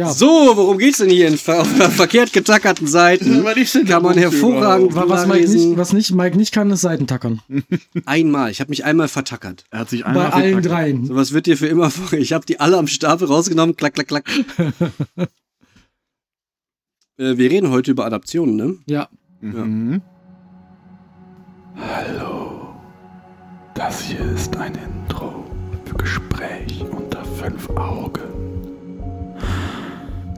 Ja. So, worum geht's denn hier in ver auf verkehrt getackerten Seiten? Was Kann man hervorragend Wa- Was Mike, nicht, was nicht Mike nicht kann, ist Seitentackern. Einmal, ich habe mich einmal vertackert. Er hat sich Bei einmal allen verkackt. dreien. So was wird dir für immer vor. Ich habe die alle am Stapel rausgenommen, klack, klack, klack. äh, wir reden heute über Adaptionen, ne? Ja. Mhm. Hallo, das hier ist ein Intro für Gespräch unter fünf Augen.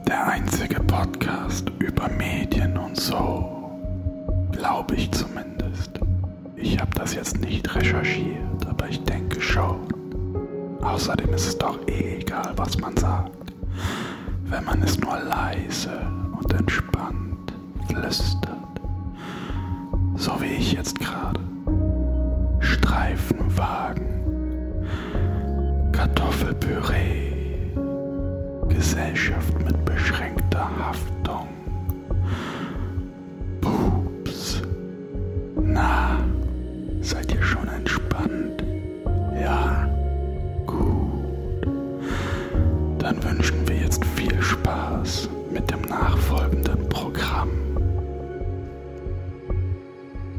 Der einzige Podcast über Medien und so. Glaube ich zumindest. Ich habe das jetzt nicht recherchiert, aber ich denke schon. Außerdem ist es doch eh egal, was man sagt. Wenn man es nur leise und entspannt flüstert. So wie ich jetzt gerade. Streifenwagen, Kartoffelpüree, Gesellschaft mit beschränkter Haftung, Pups. Na, seid ihr schon entspannt? Ja, gut. Dann wünschen wir jetzt viel Spaß mit dem nachfolgenden Programm.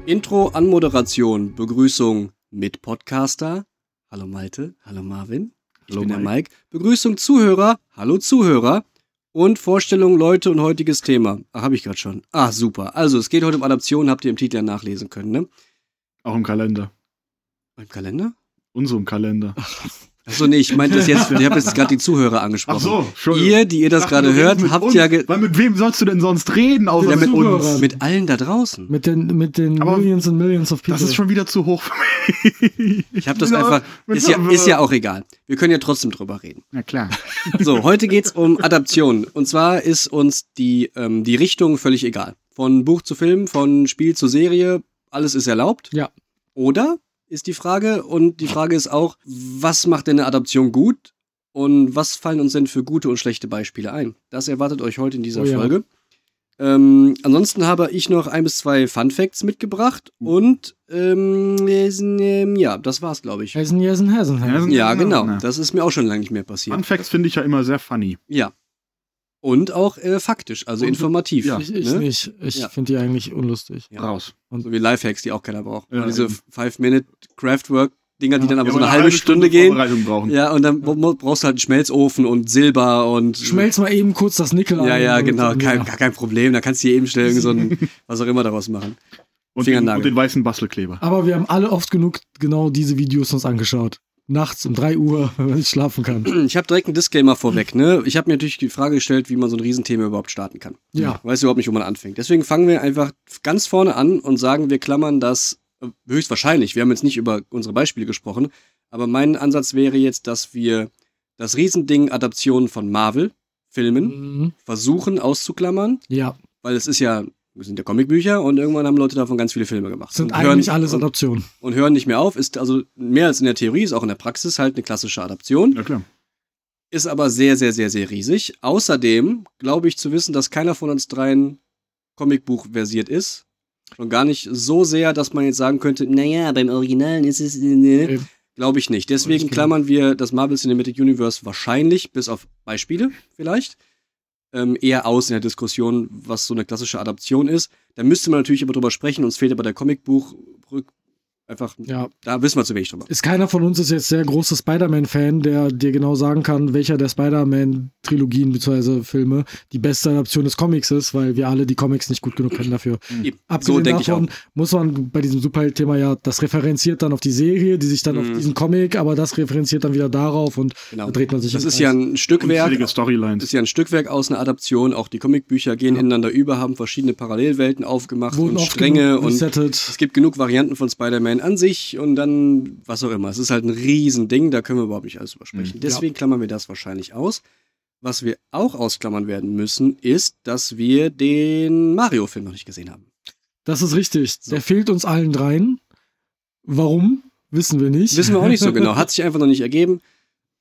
Intro, Anmoderation, Begrüßung mit Podcaster. Hallo Malte, hallo Marvin. Ich Hallo bin der Mike. Mike. Begrüßung Zuhörer, hallo Zuhörer. Und Vorstellung Leute und heutiges Thema. Ach, habe ich gerade schon. Ah, super. Also, es geht heute um Adaptionen, habt ihr im Titel ja nachlesen können, ne? Auch im Kalender. Beim Kalender? Unserem Kalender. Achso, nee, ich meinte das jetzt, ich habe jetzt gerade die Zuhörer angesprochen. Entschuldigung. Ihr, die ihr das Ach, gerade hört, habt uns. ja ge Weil mit wem sollst du denn sonst reden, außer Ja, mit mit uns? Zuhörern. mit allen da draußen. Mit den, mit den Aber Millions and Millions of People. Das ist schon wieder zu hoch für mich. Ich habe das Ja, einfach. Ist ja, so- ist ja auch egal. Wir können ja trotzdem drüber reden. Na klar. So, heute geht's um Adaption. Und zwar ist uns die, ähm, die Richtung völlig egal. Von Buch zu Film, von Spiel zu Serie, alles ist erlaubt. Ja. Oder ist die Frage. Und die Frage ist auch, was macht denn eine Adaption gut? Und was fallen uns denn für gute und schlechte Beispiele ein? Das erwartet euch heute in dieser Oh ja. Folge. Ähm, ansonsten habe ich noch ein bis zwei Fun Facts mitgebracht und ähm, ähm, ja, das war's, glaube ich. Hessen, Hessen, Hessen. Hessen. Ja, Genau, ja. Das ist mir auch schon lange nicht mehr passiert. Fun Facts finde ich ja immer sehr funny. Ja. Und auch äh, faktisch, also Und- informativ. ja. Ich, ich ne? nicht. Ich Ja. finde die eigentlich unlustig. Ja. Raus. So wie Lifehacks, die auch keiner braucht. Ja, Und diese eben. Five-Minute-Craftwork-Dinger, die dann aber Ja, so eine aber halbe Stunde, gehen. Vorbereitung brauchen. Ja, und dann mo- brauchst du halt einen Schmelzofen und Silber und. Schmelz mal eben kurz das Nickel Ja, ein ja, und- genau. und- Kein, ja. gar kein Problem. Da kannst du dir eben schnell so ein, was auch immer daraus machen. Und, den, und den weißen Bastelkleber. Aber wir haben alle oft genug genau diese Videos uns angeschaut. Nachts um 3 Uhr, wenn man nicht schlafen kann. Ich habe direkt einen Disclaimer vorweg, ne? Ich habe mir natürlich die Frage gestellt, wie man so ein Riesenthema überhaupt starten kann. Ja. Weiß überhaupt nicht, wo man anfängt. Deswegen fangen wir einfach ganz vorne an und sagen, wir klammern das äh, höchstwahrscheinlich. Wir haben jetzt nicht über unsere Beispiele gesprochen, aber mein Ansatz wäre jetzt, dass wir das Riesending Adaptionen von Marvel-Filmen Mhm. versuchen auszuklammern, Ja, weil es ist ja, sind ja Comicbücher und irgendwann haben Leute davon ganz viele Filme gemacht. sind und eigentlich alles und, Adaptionen. und hören nicht mehr auf. Ist also mehr als in der Theorie, ist auch in der Praxis halt eine klassische Adaption Ja, klar. ist aber sehr, sehr, sehr, sehr riesig. Außerdem glaube ich zu wissen, dass keiner von uns dreien Comicbuch versiert ist. Und gar nicht so sehr, dass man jetzt sagen könnte, naja, beim Originalen ist es. Äh, Äh, glaube ich nicht. Deswegen klammern wir das Marvel Cinematic Universe wahrscheinlich, bis auf Beispiele vielleicht, ähm, eher aus in der Diskussion, was so eine klassische Adaption ist. Da müsste man natürlich aber drüber sprechen. Uns fehlt aber der Comicbuch einfach, Ja, da wissen wir zu wenig drüber. ist keiner von uns ist jetzt der große Spider-Man-Fan, der dir genau sagen kann, welcher der Spider-Man-Trilogien bzw. Filme die beste Adaption des Comics ist, weil wir alle die Comics nicht gut genug kennen dafür. So Abgesehen denke ich auch. davon muss man bei diesem Superheld-Thema ja, das referenziert dann auf die Serie, die sich dann auf Mhm. diesen Comic, aber das referenziert dann wieder darauf und Genau. da dreht man sich Das ist ja Kreis. ein Stückwerk Storylines. ist ja ein Stückwerk aus einer Adaption. Auch die Comicbücher gehen Ja. ineinander über, haben verschiedene Parallelwelten aufgemacht Wurden und Stränge genug und resettet. es gibt genug Varianten von Spider-Man an sich und dann was auch immer. Es ist halt ein Riesending, da können wir überhaupt nicht alles übersprechen. Mhm. Deswegen klammern wir das wahrscheinlich aus. Was wir auch ausklammern werden müssen, ist, dass wir den Mario-Film noch nicht gesehen haben. Das ist richtig. So. Der fehlt uns allen dreien. Warum? Wissen wir nicht. Wissen wir auch nicht so genau. Hat sich einfach noch nicht ergeben.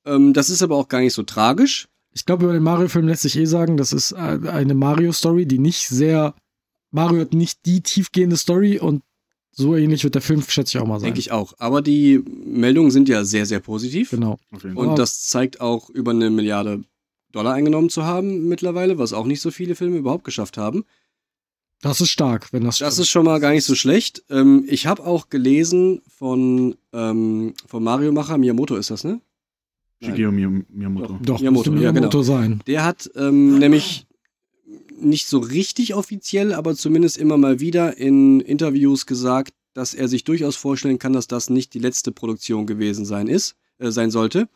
Ähm, das ist aber auch gar nicht so tragisch. Ich glaube, über den Mario-Film lässt sich eh sagen, das ist äh, eine Mario-Story, die nicht sehr. Mario hat nicht die tiefgehende Story und so ähnlich wird der Film, schätze ich auch mal sein. Denke ich auch. Aber die Meldungen sind ja sehr, sehr positiv. Genau. Und das zeigt auch über eine Milliarde Dollar eingenommen zu haben mittlerweile, was auch nicht so viele Filme überhaupt geschafft haben. Das ist stark, wenn das Das stimmt. ist schon mal gar nicht so schlecht. Ähm, ich habe auch gelesen von, ähm, von Mario-Macher, Miyamoto ist das, ne? Shigeru Miy- Miyamoto. Doch, Miyamoto, müsste ja, genau. Miyamoto sein. Der hat ähm, nämlich nicht so richtig offiziell, aber zumindest immer mal wieder in Interviews gesagt, dass er sich durchaus vorstellen kann, dass das nicht die letzte Produktion gewesen sein ist, äh, sein sollte,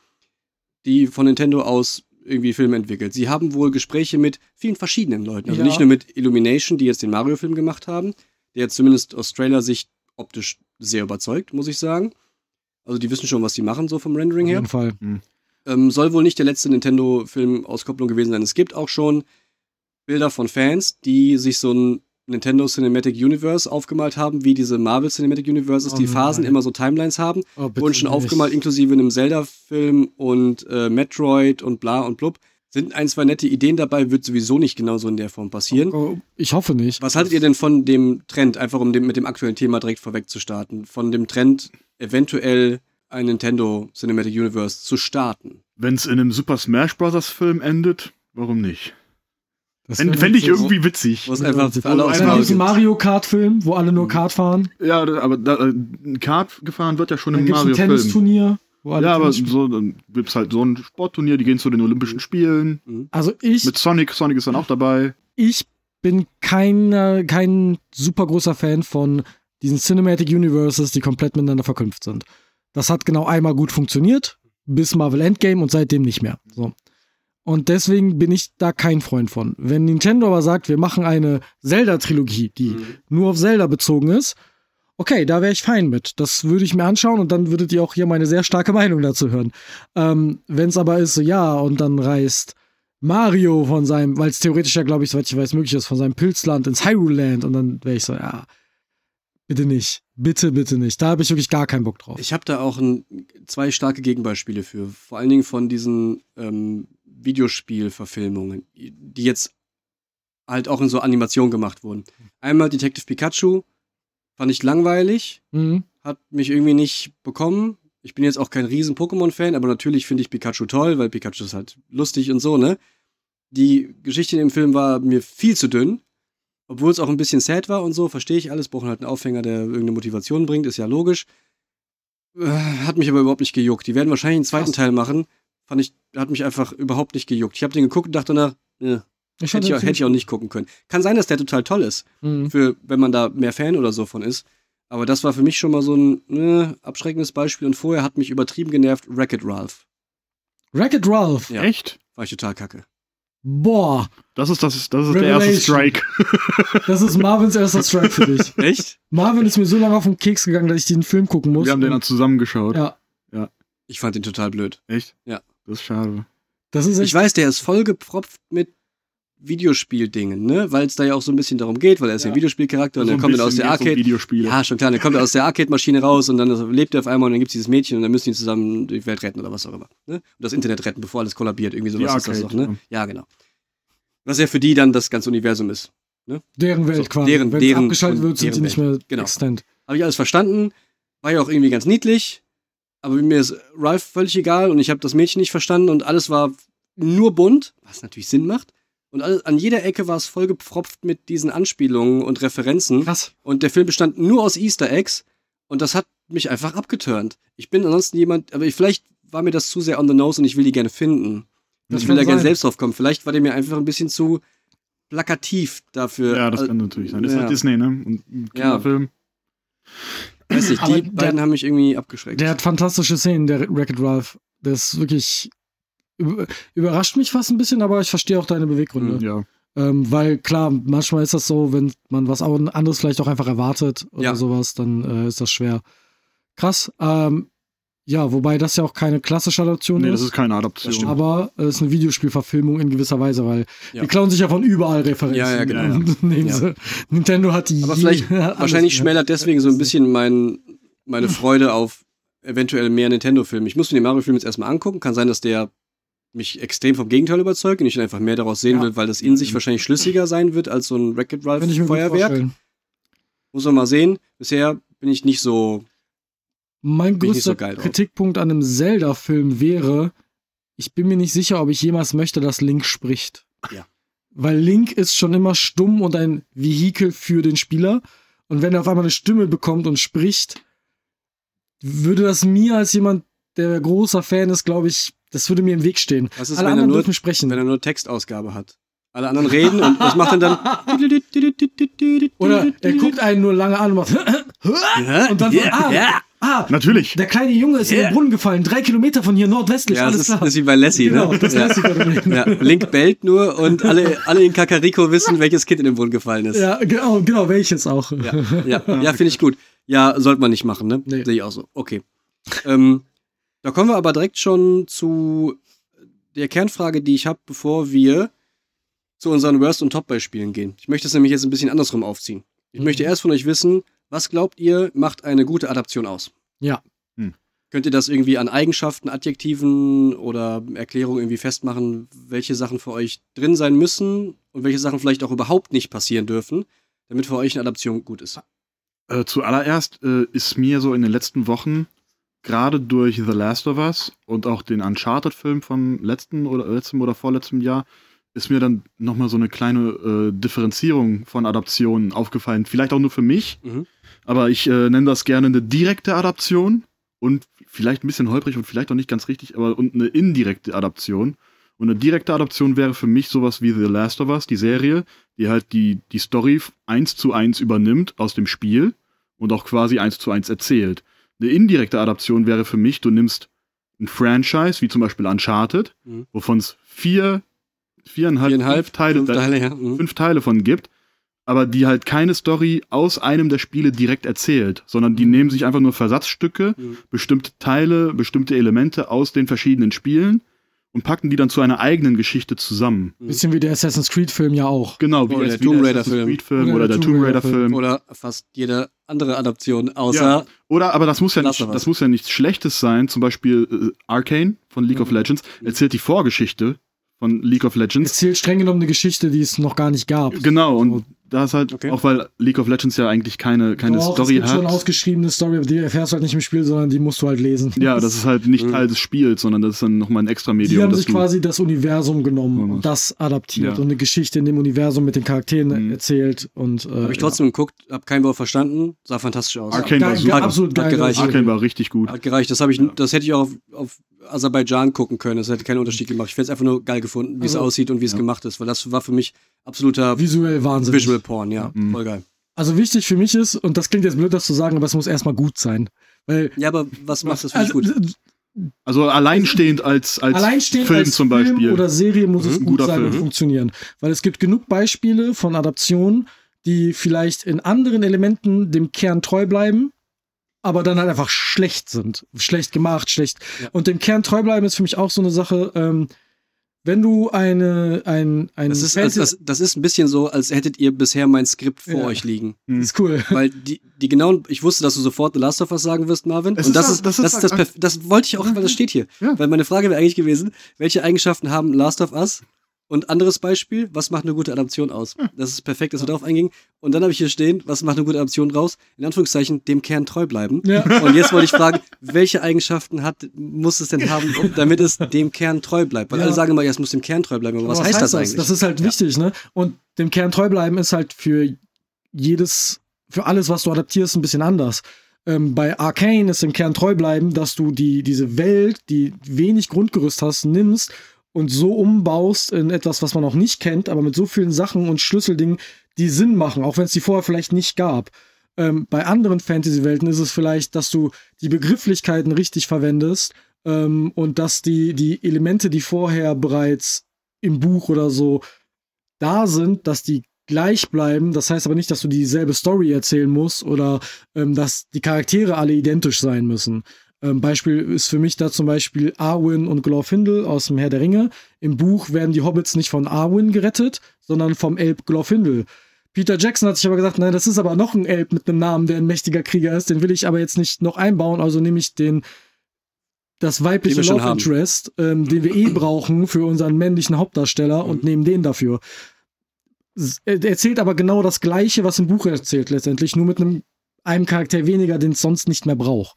die von Nintendo aus irgendwie Filme entwickelt. Sie haben wohl Gespräche mit vielen verschiedenen Leuten, also Ja. nicht nur mit Illumination, die jetzt den Mario-Film gemacht haben, der zumindest aus Trailer-Sicht optisch sehr überzeugt, muss ich sagen. Also die wissen schon, was sie machen, so vom Rendering Auf her. jeden Fall. Ähm, soll wohl nicht der letzte Nintendo-Film-Auskopplung gewesen sein. Es gibt auch schon Bilder von Fans, die sich so ein Nintendo Cinematic Universe aufgemalt haben, wie diese Marvel Cinematic Universes, Oh die Phasen nein. immer so Timelines haben. Oh, Wurden schon nicht. aufgemalt, inklusive einem Zelda-Film und äh, Metroid und bla und blub. Sind ein, zwei nette Ideen dabei, wird sowieso nicht genauso in der Form passieren. Oh, ich hoffe nicht. Was haltet ihr denn von dem Trend, einfach um dem, mit dem aktuellen Thema direkt vorweg zu starten, von dem Trend, eventuell ein Nintendo Cinematic Universe zu starten? Wenn es in einem Super Smash Bros. Film endet, warum nicht? Das Fände ich so- irgendwie witzig. Wo es einfach alle Wo Einer einfach diesen gibt. Mario Kart-Film, wo alle nur Mhm. Kart fahren. Ja, aber da, äh, ein Kart gefahren wird ja schon Dann im gibt es ein Mario-Film. Tennisturnier, wo alle Ja, aber so, dann gibt's halt so ein Sportturnier, die gehen zu den Olympischen Spielen. Also ich, Mit Sonic, Sonic ist dann auch dabei. ich bin kein, äh, kein super großer Fan von diesen Cinematic Universes, die komplett miteinander verknüpft sind. Das hat genau einmal gut funktioniert, bis Marvel Endgame und seitdem nicht mehr. So. Und deswegen bin ich da kein Freund von. Wenn Nintendo aber sagt, wir machen eine Zelda-Trilogie, die Mhm. nur auf Zelda bezogen ist, okay, da wäre ich fein mit. Das würde ich mir anschauen und dann würdet ihr auch hier meine sehr starke Meinung dazu hören. Ähm, Wenn es aber ist, so ja, und dann reist Mario von seinem, weil es theoretisch ja, glaube ich, soweit ich weiß, möglich ist, von seinem Pilzland ins Hyrule Land und dann wäre ich so, ja, bitte nicht. Bitte, bitte nicht. Da habe ich wirklich gar keinen Bock drauf. Ich habe da auch ein, zwei starke Gegenbeispiele für. Vor allen Dingen von diesen ähm, Videospielverfilmungen, die jetzt halt auch in so Animation gemacht wurden. Einmal Detective Pikachu, fand ich langweilig, Mhm. hat mich irgendwie nicht bekommen. Ich bin jetzt auch kein riesen Pokémon-Fan, aber natürlich finde ich Pikachu toll, weil Pikachu ist halt lustig und so, ne? Die Geschichte in dem Film war mir viel zu dünn, obwohl es auch ein bisschen sad war und so, verstehe ich alles, brauchen halt einen Aufhänger, der irgendeine Motivation bringt, ist ja logisch. Äh, Hat mich aber überhaupt nicht gejuckt. Die werden wahrscheinlich einen zweiten Krass. Teil machen. Fand ich, hat mich einfach überhaupt nicht gejuckt. Ich habe den geguckt und dachte danach, äh, Ich hätte, ich, auch- hätte ich auch nicht gucken können. Kann sein, dass der total toll ist Mhm. für, wenn man da mehr Fan oder so von ist. Aber das war für mich schon mal so ein ne, abschreckendes Beispiel. Und vorher hat mich übertrieben genervt Wreck-It Ralph. Wreck-It Ralph. Ja. Echt? War ich total kacke. Boah, Das ist, das ist, das ist der erste. Strike. das ist Marvins erster Strike für dich. Echt? Marvin ist mir so lange auf den Keks gegangen, dass ich den Film gucken muss. Wir haben den dann zusammengeschaut. ja, Ich fand den total blöd. Echt? Ja. Das ist schade. das ist Ich weiß, der ist vollgepropft mit Videospieldingen, ne? Weil es da ja auch so ein bisschen darum geht, weil er ist ja, Ja. ein Videospielcharakter und So der ein kommt dann aus der Arcade. Videospiele. Ja, schon klar, der kommt aus der Arcade-Maschine raus und dann lebt er auf einmal und dann gibt es dieses Mädchen und dann müssen die zusammen die Welt retten oder was auch immer. Ne? Und das Internet retten, bevor alles kollabiert. Irgendwie sowas Die ist das doch, Arcade, ne? Ja, genau. Was ja für die dann das ganze Universum ist. deren Welt So, quasi. deren- Wenn deren- abgeschaltet wird, sind die nicht mehr Genau. existent. Habe ich alles verstanden. War ja auch irgendwie ganz niedlich. Aber mir ist Ralph völlig egal und ich habe das Mädchen nicht verstanden und alles war nur bunt, was natürlich Sinn macht. Und alles, an jeder Ecke war es vollgepfropft mit diesen Anspielungen und Referenzen. Krass. Und der Film bestand nur aus Easter Eggs und das hat mich einfach abgeturnt. Ich bin ansonsten jemand, aber ich, vielleicht war mir das zu sehr on the nose und ich will die gerne finden. Das ich will da gerne selbst drauf kommen. Vielleicht war der mir einfach ein bisschen zu plakativ dafür. Ja, das Äh, kann natürlich sein. Das ist ja. halt Disney, ne? Und ein Ja. Weiß nicht, Aber die der- beiden haben mich irgendwie abgeschreckt. Der hat fantastische Szenen, der Wreck-It Ralph. Der ist wirklich. über- Überrascht mich fast ein bisschen, aber ich verstehe auch deine Beweggründe. Ja. Ähm, weil klar, manchmal ist das so, wenn man was anderes vielleicht auch einfach erwartet oder Ja. sowas, dann äh, ist das schwer. Krass. Ähm, ja, wobei das ja auch keine klassische Adaption Nee, ist. das ist keine Adaption. stimmt. aber es ist eine Videospielverfilmung in gewisser Weise, weil Ja. die klauen sich ja von überall Referenzen. Ja, ja, genau. Ja. sie- Nintendo hat die. Aber vielleicht, wahrscheinlich schmälert deswegen so ein bisschen mein, meine Freude auf eventuell mehr Nintendo-Filme. Ich muss mir den Mario-Film jetzt erstmal angucken. Kann sein, dass der mich extrem vom Gegenteil überzeugt und ich einfach mehr daraus sehen Ja. will, weil das in sich wahrscheinlich schlüssiger sein wird als so ein Wreck-It Ralph Kann ich mir gut Feuerwerk. vorstellen. Muss man mal sehen. Bisher bin ich nicht so. Mein Bin größter so. Kritikpunkt an einem Zelda-Film wäre, ich bin mir nicht sicher, ob ich jemals möchte, dass Link spricht. Ja. Weil Link ist schon immer stumm und ein Vehikel für den Spieler. Und wenn er auf einmal eine Stimme bekommt und spricht, würde das mir als jemand, der großer Fan ist, glaube ich, das würde mir im Weg stehen. Was ist, Alle wenn er, anderen nur, dürfen sprechen. wenn er nur Textausgabe hat? Alle anderen reden und was macht er dann? Oder er guckt einen nur lange an und macht und dann so, ah, ah, Natürlich. der kleine Junge ist in den Brunnen gefallen, drei Kilometer von hier nordwestlich, Ja, das alles ist, klar. das ist wie bei Lassie, genau, ne? das ja. gerade. Ja, Link bellt nur und alle, alle in Kakariko wissen, welches Kind in den Brunnen gefallen ist. Ja, genau, genau, welches auch. ja, ja, ja finde ich gut. Ja, sollte man nicht machen, ne? Nee. Sehe ich auch so. Okay. Ähm, da kommen wir aber direkt schon zu der Kernfrage, die ich habe, bevor wir zu unseren Worst- und Top-Beispielen gehen. Ich möchte es nämlich jetzt ein bisschen andersrum aufziehen. Ich Mhm. möchte erst von euch wissen, was glaubt ihr, macht eine gute Adaption aus? Ja. Hm. Könnt ihr das irgendwie an Eigenschaften, Adjektiven oder Erklärungen irgendwie festmachen, welche Sachen für euch drin sein müssen und welche Sachen vielleicht auch überhaupt nicht passieren dürfen, damit für euch eine Adaption gut ist? Äh, zuallererst äh, ist mir so in den letzten Wochen, gerade durch The Last of Us und auch den Uncharted-Film vom letzten oder letzten oder vorletzten Jahr, ist mir dann nochmal so eine kleine äh, Differenzierung von Adaptionen aufgefallen. Vielleicht auch nur für mich, Mhm. Aber ich äh, nenne das gerne eine direkte Adaption und vielleicht ein bisschen holprig und vielleicht auch nicht ganz richtig, aber und eine indirekte Adaption. Und eine direkte Adaption wäre für mich sowas wie The Last of Us, die Serie, die halt die, die Story eins zu eins übernimmt aus dem Spiel und auch quasi eins zu eins erzählt. Eine indirekte Adaption wäre für mich, du nimmst ein Franchise, wie zum Beispiel Uncharted, Mhm. wovon es vier, viereinhalb, Viereinhalb fünf Teile, fünf Teile, ja. Mhm. fünf Teile von gibt, aber die halt keine Story aus einem der Spiele direkt erzählt, sondern die nehmen sich einfach nur Versatzstücke, Mhm. bestimmte Teile, bestimmte Elemente aus den verschiedenen Spielen und packen die dann zu einer eigenen Geschichte zusammen. Bisschen wie der Assassin's Creed-Film ja auch. Genau, wie Oder der Tomb Raider Assassin's Film. Creed Film oder, der Tomb Raider Film. Oder fast jede andere Adaption, außer Ja. Oder, aber das muss ja, nicht, of das muss ja nichts Schlechtes sein. Zum Beispiel äh, Arcane von League of Mhm. Legends erzählt die Vorgeschichte von League of Legends. Erzählt streng genommen eine Geschichte, die es noch gar nicht gab. Genau, und da ist halt, Okay. auch weil League of Legends ja eigentlich keine, keine Doch, Story es gibt schon hat. ausgeschriebene Story, aber die erfährst du halt nicht im Spiel, sondern die musst du halt lesen. Ja, das ist halt nicht Mhm. Teil des Spiels, sondern das ist dann nochmal ein extra Die Medium. haben das sich quasi das Universum genommen und das adaptiert Ja. und eine Geschichte in dem Universum mit den Charakteren Mhm. erzählt und äh, habe ich trotzdem geguckt, habe kein Wort verstanden, sah fantastisch aus. Arcane war super. absolut Hat gereicht. Arcane war richtig gut. Hat gereicht. Das, hab ich, das hätte ich auch auf, auf Aserbaidschan gucken können. Das hätte keinen Unterschied gemacht. Ich hätte es einfach nur geil gefunden, wie es Also- aussieht und wie es Ja. gemacht ist, weil das war für mich absoluter visuell Wahnsinn. Visual Porn, ja. Mhm. Voll geil. Also wichtig für mich ist, und das klingt jetzt blöd, das zu sagen, aber es muss erstmal gut sein. Weil Ja, aber was macht das für dich also, gut? Also alleinstehend als, als Alleinstehend Film als zum Beispiel. Film oder Serie muss es Mhm, gut guter sein und Film. funktionieren. Weil es gibt genug Beispiele von Adaptionen, die vielleicht in anderen Elementen dem Kern treu bleiben, aber dann halt einfach schlecht sind. Schlecht gemacht, schlecht. Ja. Und dem Kern treu bleiben ist für mich auch so eine Sache, ähm, wenn du eine, ein, ein Das ist, als, Fantasy- das, das ist ein bisschen so, als hättet ihr bisher mein Skript vor Ja. euch liegen. ist cool. Weil die, die genauen, ich wusste, dass du sofort The Last of Us sagen wirst, Marvin. Es und ist das ist, das das, ist ist das, ak- Perf- das wollte ich auch, weil das steht hier. Ja. Weil meine Frage wäre eigentlich gewesen, welche Eigenschaften haben Last of Us? Und anderes Beispiel, was macht eine gute Adaption aus? Das ist perfekt, dass wir darauf eingingen. Und dann habe ich hier stehen, was macht eine gute Adaption raus? In Anführungszeichen, dem Kern treu bleiben. Ja. Und jetzt wollte ich fragen, welche Eigenschaften hat, muss es denn haben, damit es dem Kern treu bleibt? Weil Ja. alle sagen immer, ja, es muss dem Kern treu bleiben. Aber was, Aber heißt, das eigentlich? Das ist halt wichtig, ne? Und dem Kern treu bleiben ist halt für jedes, für alles, was du adaptierst, ein bisschen anders. Ähm, bei Arcane ist im Kern treu bleiben, dass du die, diese Welt, die wenig Grundgerüst hast, nimmst und so umbaust in etwas, was man noch nicht kennt, aber mit so vielen Sachen und Schlüsseldingen, die Sinn machen, auch wenn es die vorher vielleicht nicht gab. Ähm, bei anderen Fantasy-Welten ist es vielleicht, dass du die Begrifflichkeiten richtig verwendest ähm, und dass die, die Elemente, die vorher bereits im Buch oder so da sind, dass die gleich bleiben. Das heißt aber nicht, dass du dieselbe Story erzählen musst oder ähm, dass die Charaktere alle identisch sein müssen. Ähm, Beispiel ist für mich da zum Beispiel Arwen und Glorfindel aus dem Herr der Ringe. Im Buch werden die Hobbits nicht von Arwen gerettet, sondern vom Elb Glorfindel. Peter Jackson hat sich aber gesagt, nein, das ist aber noch ein Elb mit einem Namen, der ein mächtiger Krieger ist. Den will ich aber jetzt nicht noch einbauen, also nehme ich den das weibliche Love haben. Interest, ähm, den wir eh brauchen für unseren männlichen Hauptdarsteller und nehmen den dafür. Er erzählt aber genau das Gleiche, was im Buch erzählt letztendlich, nur mit einem, einem Charakter weniger, den es sonst nicht mehr braucht.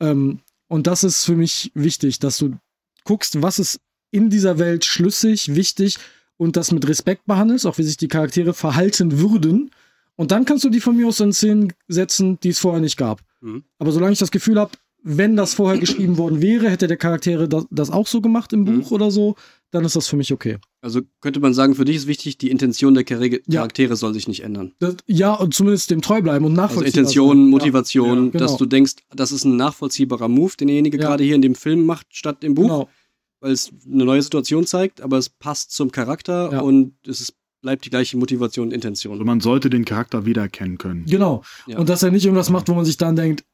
Ähm, und das ist für mich wichtig, dass du guckst, was ist in dieser Welt schlüssig, wichtig und das mit Respekt behandelst, auch wie sich die Charaktere verhalten würden. Und dann kannst du die von mir aus in Szenen setzen, die es vorher nicht gab. Mhm. Aber solange ich das Gefühl habe, wenn das vorher geschrieben worden wäre, hätte der Charaktere das, das auch so gemacht im Mhm. Buch oder so, dann ist das für mich okay. Also könnte man sagen, für dich ist wichtig, die Intention der Char Ja. Charaktere soll sich nicht ändern. Das, ja, und zumindest dem treu bleiben und Also nachvollziehbar Intention, sein. Motivation, Ja, genau. dass du denkst, das ist ein nachvollziehbarer Move, den derjenige Ja. gerade hier in dem Film macht, statt im Buch, genau. weil es eine neue Situation zeigt, aber es passt zum Charakter Ja. und es ist, bleibt die gleiche Motivation und Intention. Also man sollte den Charakter wiedererkennen können. Genau. Ja. Und dass er nicht irgendwas macht, wo man sich dann denkt,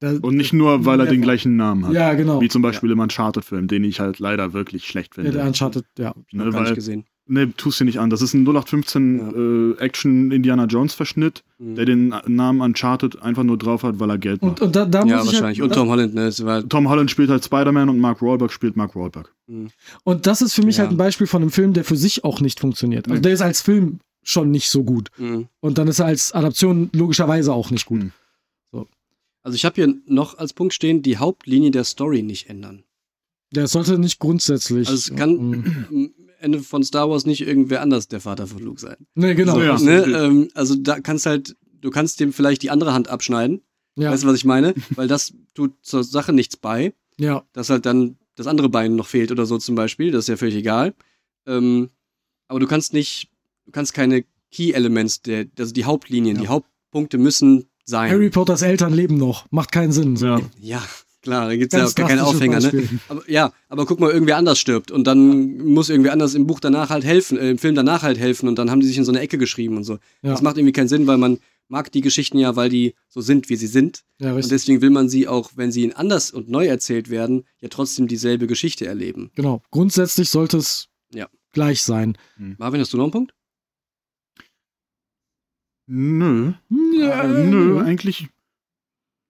da, Und nicht nur, weil er Ja. den gleichen Namen hat. ja, genau. Wie zum Beispiel im Uncharted-Film, den ich halt leider wirklich schlecht Ja, finde. der Uncharted, ja. Noch ne, gar nicht gesehen. ne, tust du nicht an. Das ist ein 0815 äh, Action-Indiana Jones-Verschnitt, Mhm. der den Namen Uncharted einfach nur drauf hat, weil er Geld macht. Und, und da, da muss Ja, ich wahrscheinlich. Halt, und Tom Holland, ne? Tom Holland spielt halt Spider-Man und Mark Wahlberg spielt Mark Wahlberg. Und das ist für mich Ja. halt ein Beispiel von einem Film, der für sich auch nicht funktioniert. Also der ist als Film schon nicht so gut. mhm. Und dann ist er als Adaption logischerweise auch nicht gut. Also ich habe hier noch als Punkt stehen, die Hauptlinie der Story nicht ändern. Der sollte nicht grundsätzlich. Also es kann Mhm. am Ende von Star Wars nicht irgendwer anders der Vater von Luke sein. Nee, genau. So, ja. Ne? Ähm, also da kannst halt, du kannst dem vielleicht die andere Hand abschneiden. Ja, Weißt du, was ich meine? Weil das tut zur Sache nichts bei. ja, dass halt dann das andere Bein noch fehlt oder so zum Beispiel. Das ist ja völlig egal. Ähm, aber du kannst nicht, du kannst keine Key-Elements, der, also die Hauptlinien, Ja. die Hauptpunkte müssen sein. Harry Potters Eltern leben noch. Macht keinen Sinn. So. Ja. ja, klar, da gibt's ja Ganz auch gar keine drastisches Aufhänger, ne? Aber, ja, aber guck mal, irgendwer anders stirbt und dann muss irgendwer anders im Buch danach halt helfen, äh, im Film danach halt helfen und dann haben die sich in so eine Ecke geschrieben und so. Ja. Das macht irgendwie keinen Sinn, weil man mag die Geschichten ja, weil die so sind, wie sie sind. Ja, Und deswegen will man sie auch, wenn sie anders und neu erzählt werden, ja trotzdem dieselbe Geschichte erleben. Genau. Grundsätzlich sollte es Ja. gleich sein. Marvin, hast du noch einen Punkt? Nö. Ja, Äh, nö, eigentlich.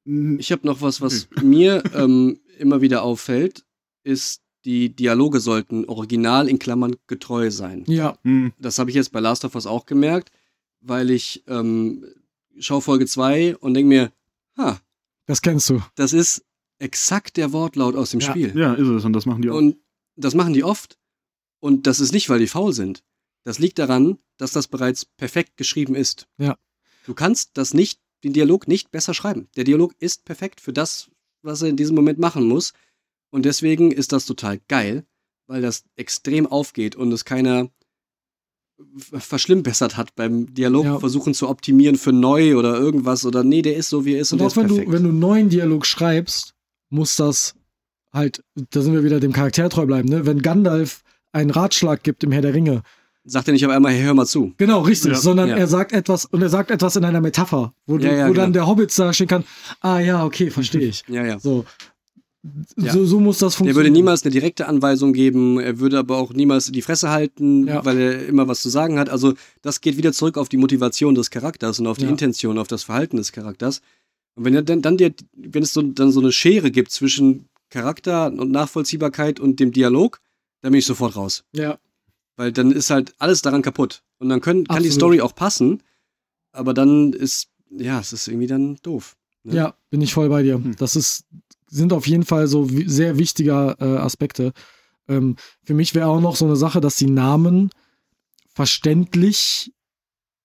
Ich habe noch was, was mir ähm, immer wieder auffällt, ist, die Dialoge sollten original in Klammern getreu sein. Ja, hm, Das habe ich jetzt bei Last of Us auch gemerkt, weil ich ähm, schaue Folge 2 und denke mir, ha, das kennst du. das ist exakt der Wortlaut aus dem Ja. Spiel. Ja, ist es. Und das machen die auch. Und das machen die oft. Und das ist nicht, weil die faul sind. Das liegt daran, dass das bereits perfekt geschrieben ist. Ja. Du kannst das nicht, den Dialog nicht besser schreiben. Der Dialog ist perfekt für das, was er in diesem Moment machen muss. Und deswegen ist das total geil, weil das extrem aufgeht und es keiner verschlimmbessert hat beim Dialog Ja. versuchen zu optimieren für neu oder irgendwas oder nee, der ist so wie er ist und, Und der auch ist wenn du, wenn du einen neuen Dialog schreibst, muss das halt, da sind wir wieder dem Charakter treu bleiben, ne? Wenn Gandalf einen Ratschlag gibt im Herr der Ringe. Sagt er nicht auf einmal, hey, hör mal zu. Genau, richtig, Ja. sondern Ja. er sagt etwas und er sagt etwas in einer Metapher, wo, du, Ja, wo dann genau. der Hobbit da stehen kann, ah ja, okay, verstehe ich. Ja, ja. So. Ja. So, so muss das Der funktionieren. würde niemals eine direkte Anweisung geben, er würde aber auch niemals die Fresse halten, Ja. weil er immer was zu sagen hat. Also das geht wieder zurück auf die Motivation des Charakters und auf die Ja. Intention, auf das Verhalten des Charakters. Und wenn er dann, dann dir, wenn es so, dann so eine Schere gibt zwischen Charakter und Nachvollziehbarkeit und dem Dialog, dann bin ich sofort raus. Ja, Weil dann ist halt alles daran kaputt. Und dann können, kann die. Story auch passen, aber dann ist, ja, es ist irgendwie dann doof. ne? ja, bin ich voll bei dir. Hm. Das ist, sind auf jeden Fall so sehr wichtige äh, Aspekte. Ähm, für mich wäre auch noch so eine Sache, dass die Namen verständlich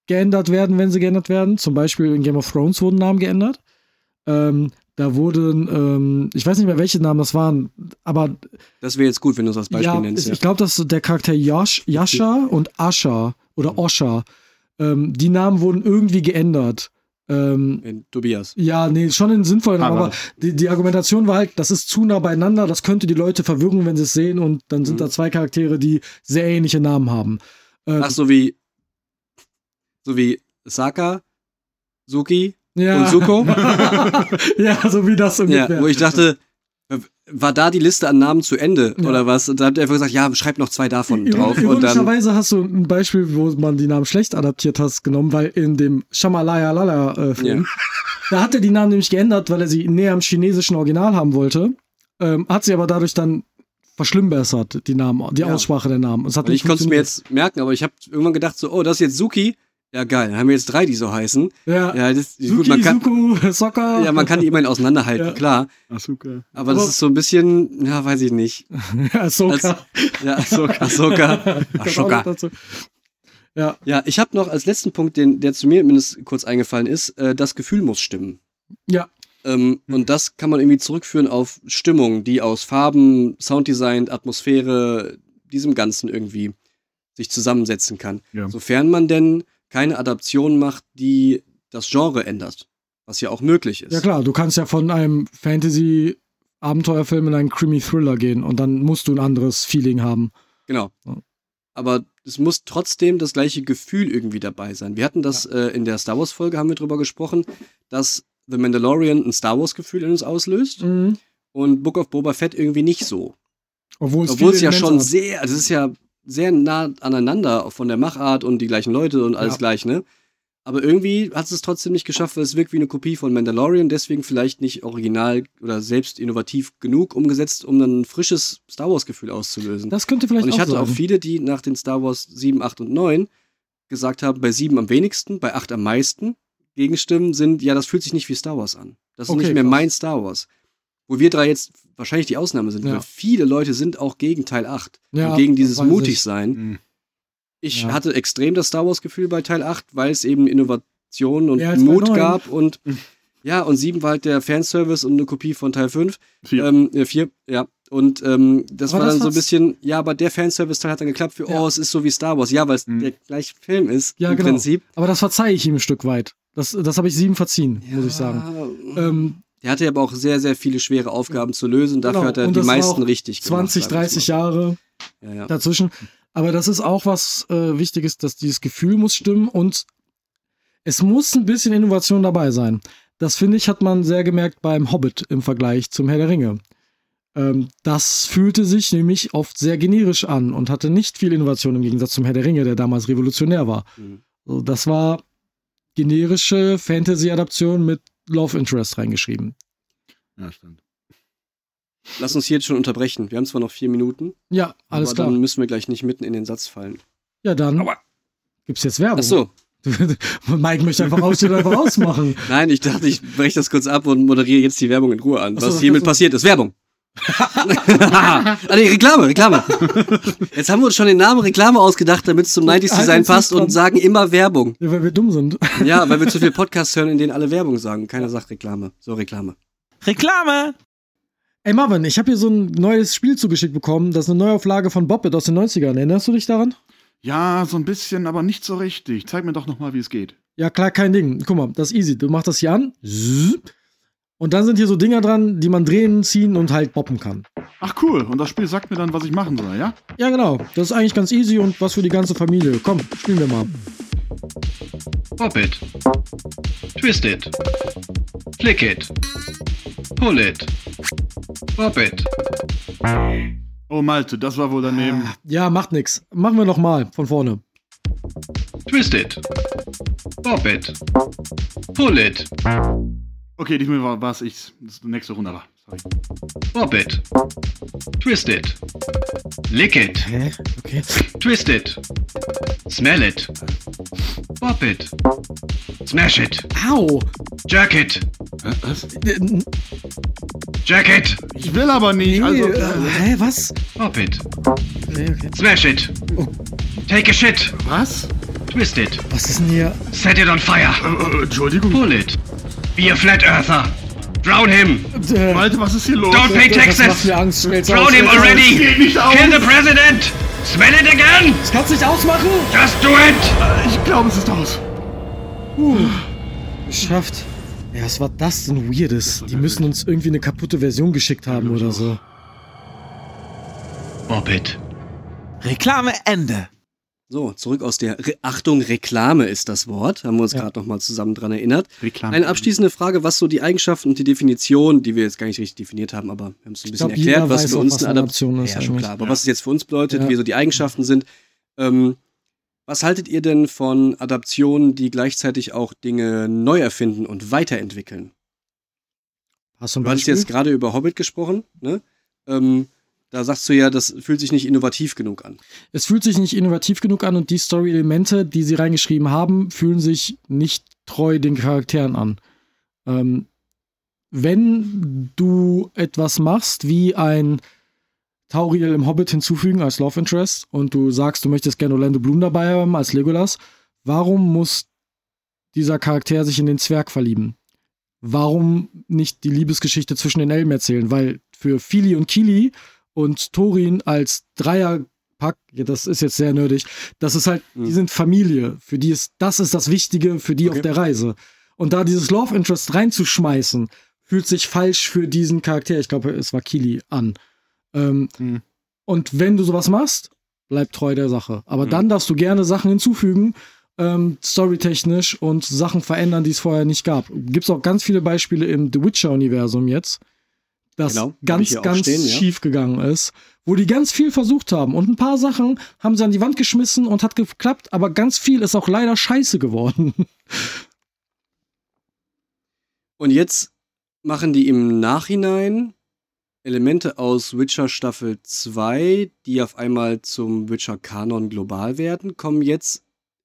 geändert werden, wenn sie geändert werden. Zum Beispiel in Game of Thrones wurden Namen geändert. Ähm, da wurden, ähm, ich weiß nicht mehr, welche Namen das waren, aber Das wäre jetzt gut, wenn du das als Beispiel ja, nennst. ich glaube, dass der Charakter Yash, Yasha und Asha oder Osha, ähm, die Namen wurden irgendwie geändert. Ähm, In Tobias. ja, nee, schon in sinnvollen, Aber- aber die, die Argumentation war halt, das ist zu nah beieinander, das könnte die Leute verwirren, wenn sie es sehen und dann sind Mhm. da zwei Charaktere, die sehr ähnliche Namen haben. Ähm, Ach, so wie, so wie Saka, Suki ja. und Suko. ja, so wie das ja, ungefähr. wo ich dachte, war da die Liste an Namen zu Ende Ja. oder was? Und da habt ihr einfach gesagt, ja, schreib noch zwei davon drauf. Und dann, Ironischerweise hast du ein Beispiel, wo man die Namen schlecht adaptiert hast, genommen, weil in dem Shamalaya Lala äh, Film, da hat er die Namen nämlich geändert, weil er sie näher am chinesischen Original haben wollte. Ähm, hat sie aber dadurch dann verschlimmbessert, die Namen, die Ja. Aussprache der Namen. Hat ich konnte es mir jetzt merken, aber ich habe irgendwann gedacht so, oh, das ist jetzt Suki. Ja, geil. Dann haben wir jetzt drei, die so heißen. Ja. Ja, das, Suki, gut, man kann, Suku, Soccer. ja, man kann die immerhin auseinanderhalten, Ja. klar. Asuka. Aber das ist so ein bisschen, ja, weiß ich nicht. ja, Soccer. Ja, Ahsoka. Ahsoka. Ahsoka. Ja, Ja, ich habe noch als letzten Punkt, den, der zu mir zumindest kurz eingefallen ist, äh, das Gefühl muss stimmen. ja, Ähm, Und das kann man irgendwie zurückführen auf Stimmung, die aus Farben, Sounddesign, Atmosphäre, diesem Ganzen irgendwie sich zusammensetzen kann. Ja. Sofern man denn keine Adaption macht, die das Genre ändert. Was ja auch möglich ist. ja klar, du kannst ja von einem Fantasy-Abenteuerfilm in einen Creamy-Thriller gehen und dann musst du ein anderes Feeling haben. Genau. Ja. Aber es muss trotzdem das gleiche Gefühl irgendwie dabei sein. Wir hatten das äh, in der Star Wars-Folge, haben wir drüber gesprochen, dass The Mandalorian ein Star Wars-Gefühl in uns auslöst Mhm. und Book of Boba Fett irgendwie nicht so. Obwohl es, Obwohl es viele ja schon hat. sehr, also es ist ja sehr nah aneinander von der Machart und die gleichen Leute und alles Ja. gleich, ne? Aber irgendwie hat es trotzdem nicht geschafft, weil es wirkt wie eine Kopie von Mandalorian, deswegen vielleicht nicht original oder selbst innovativ genug umgesetzt, um dann ein frisches Star Wars-Gefühl auszulösen. Das könnte vielleicht Und ich auch hatte sein. auch viele, die nach den Star Wars 7, 8 und 9 gesagt haben, bei 7 am wenigsten, bei 8 am meisten. Gegenstimmen sind, ja, das fühlt sich nicht wie Star Wars an. Das ist Okay, nicht mehr krass. mein Star Wars. Wo wir drei jetzt wahrscheinlich die Ausnahme sind, Ja. weil viele Leute sind auch gegen Teil 8 Ja, und gegen dieses. Mutigsein. Mhm. Ich Ja. hatte extrem das Star Wars-Gefühl bei Teil 8, weil es eben Innovation und Mut gab und ja, und 7 war halt der Fanservice und eine Kopie von Teil 5. Vier. Ähm, äh, vier, ja. Und ähm, das Aber war das dann so ein bisschen, ja, aber der Fanservice-Teil hat dann geklappt für, Ja. oh, es ist so wie Star Wars. Ja, weil es Mhm. der gleiche Film ist, Ja, im genau. Prinzip. Aber das verzeihe ich ihm ein Stück weit. Das, das habe ich sieben verziehen, muss ich sagen. Ja, Ähm, der hatte aber auch sehr, sehr viele schwere Aufgaben zu lösen. Dafür Genau. hat er die meisten richtig gemacht. 20, sagen wir 30 mal. Jahre Ja, ja. dazwischen. Aber das ist auch was äh, Wichtiges, dass dieses Gefühl muss stimmen und es muss ein bisschen Innovation dabei sein. Das finde ich, hat man sehr gemerkt beim Hobbit im Vergleich zum Herr der Ringe. Ähm, das fühlte sich nämlich oft sehr generisch an und hatte nicht viel Innovation im Gegensatz zum Herr der Ringe, der damals revolutionär war. Mhm. So, das war generische Fantasy-Adaption mit Love Interest reingeschrieben. Ja, stimmt. Lass uns hier jetzt schon unterbrechen. Wir haben zwar noch vier Minuten, Ja, alles aber klar. dann müssen wir gleich nicht mitten in den Satz fallen. Ja, dann Aua. gibt's jetzt Werbung. Ach so. Mike möchte einfach ausstehen und einfach ausmachen. Nein, ich dachte, ich breche das kurz ab und moderiere jetzt die Werbung in Ruhe an. Ach so, Was das hiermit passiert, ist Werbung. ah, nee, Reklame, Reklame. Jetzt haben wir uns schon den Namen Reklame ausgedacht, damit es zum 90s Halt Design passt und sagen immer Werbung. Ja, weil wir dumm sind. Ja, weil wir zu viel Podcasts hören, in denen alle Werbung sagen. Keiner sagt Reklame. So Reklame. Reklame! Ey Marvin, ich habe hier so ein neues Spiel zugeschickt bekommen. Das ist eine Neuauflage von Bobbit aus den 90ern. Erinnerst du dich daran? Ja, so ein bisschen, aber nicht so richtig. Zeig mir doch noch mal, wie es geht. Ja, klar, kein Ding. Guck mal, das ist easy. Du machst das hier an. Zzz. Und dann sind hier so Dinger dran, die man drehen, ziehen und halt boppen kann. Ach cool, und das Spiel sagt mir dann, was ich machen soll, ja? Ja, genau. Das ist eigentlich ganz easy und was für die ganze Familie. Komm, spielen wir mal. Pop it. Twist it. Flick it. Pull it. Pop it. Oh Malte, das war wohl daneben. Ja, macht nix. Machen wir noch mal von vorne. Twist it. Pop it. Pull it. Okay, diesmal war war's ich. Das nächste Runde, aber. Sorry. Pop it. Twist it. Lick it. Hä? Okay. Twist it. Smell it. Pop it. Smash it. Au! Jerk it. Hä, was? Äh, Jerk it. Ich will aber nicht. Nee, Also, äh, hä, was? Pop it. Okay, okay. Smash it. Oh. Take a shit. was? Twist it. Was ist denn hier? Set it on fire. Äh, äh, Entschuldigung. Pull it. Be a flat earther. Drown him. Äh, Malte, was ist hier los? Don't pay taxes. Angst. Drown him already. Kill the president. Smell it again. Das kannst du nicht ausmachen? Just do it. Ich glaube, es ist aus. Geschafft. Ja, was war das denn Weirdes? Die müssen uns irgendwie eine kaputte Version geschickt haben oder so. Pop it. Reklame Ende. So, zurück aus der Re Achtung, Reklame ist das Wort. Haben wir uns Ja. gerade nochmal zusammen dran erinnert. Reklame. Eine abschließende Frage, was so die Eigenschaften und die Definition, die wir jetzt gar nicht richtig definiert haben, aber wir haben es ein bisschen glaub, erklärt, was für uns was eine Adaption ist Ja, schon klar. Aber Ja. was es jetzt für uns bedeutet, Ja. wie so die Eigenschaften sind. Ähm, was haltet ihr denn von Adaptionen, die gleichzeitig auch Dinge neu erfinden und weiterentwickeln? Hast du ein Du hattest jetzt gerade über Hobbit gesprochen, ne? Ähm, da sagst du ja, das fühlt sich nicht innovativ genug an. Es fühlt sich nicht innovativ genug an und die Story-Elemente, die sie reingeschrieben haben, fühlen sich nicht treu den Charakteren an. Ähm, wenn du etwas machst, wie ein Tauriel im Hobbit hinzufügen als Love Interest und du sagst, du möchtest gerne Orlando Bloom dabei haben als Legolas, warum muss dieser Charakter sich in den Zwerg verlieben? Warum nicht die Liebesgeschichte zwischen den Elben erzählen? Weil für Fili und Kili und Thorin als Dreierpack, ja, das ist jetzt sehr nerdig, das ist halt, Mhm. die sind Familie. Für die ist, das ist das Wichtige für die Okay. auf der Reise. Und da dieses Love Interest reinzuschmeißen, fühlt sich falsch für diesen Charakter, ich glaube, es war Kili, an. Ähm, Mhm. Und wenn du sowas machst, bleib treu der Sache. Aber Mhm. dann darfst du gerne Sachen hinzufügen, ähm, storytechnisch und Sachen verändern, die es vorher nicht gab. Gibt es auch ganz viele Beispiele im The Witcher-Universum jetzt, das Genau, ganz, ganz stehen, ja. schief gegangen ist, wo die ganz viel versucht haben. Und ein paar Sachen haben sie an die Wand geschmissen und hat geklappt, aber ganz viel ist auch leider scheiße geworden. Und jetzt machen die im Nachhinein Elemente aus Witcher Staffel 2, die auf einmal zum Witcher Kanon global werden, kommen jetzt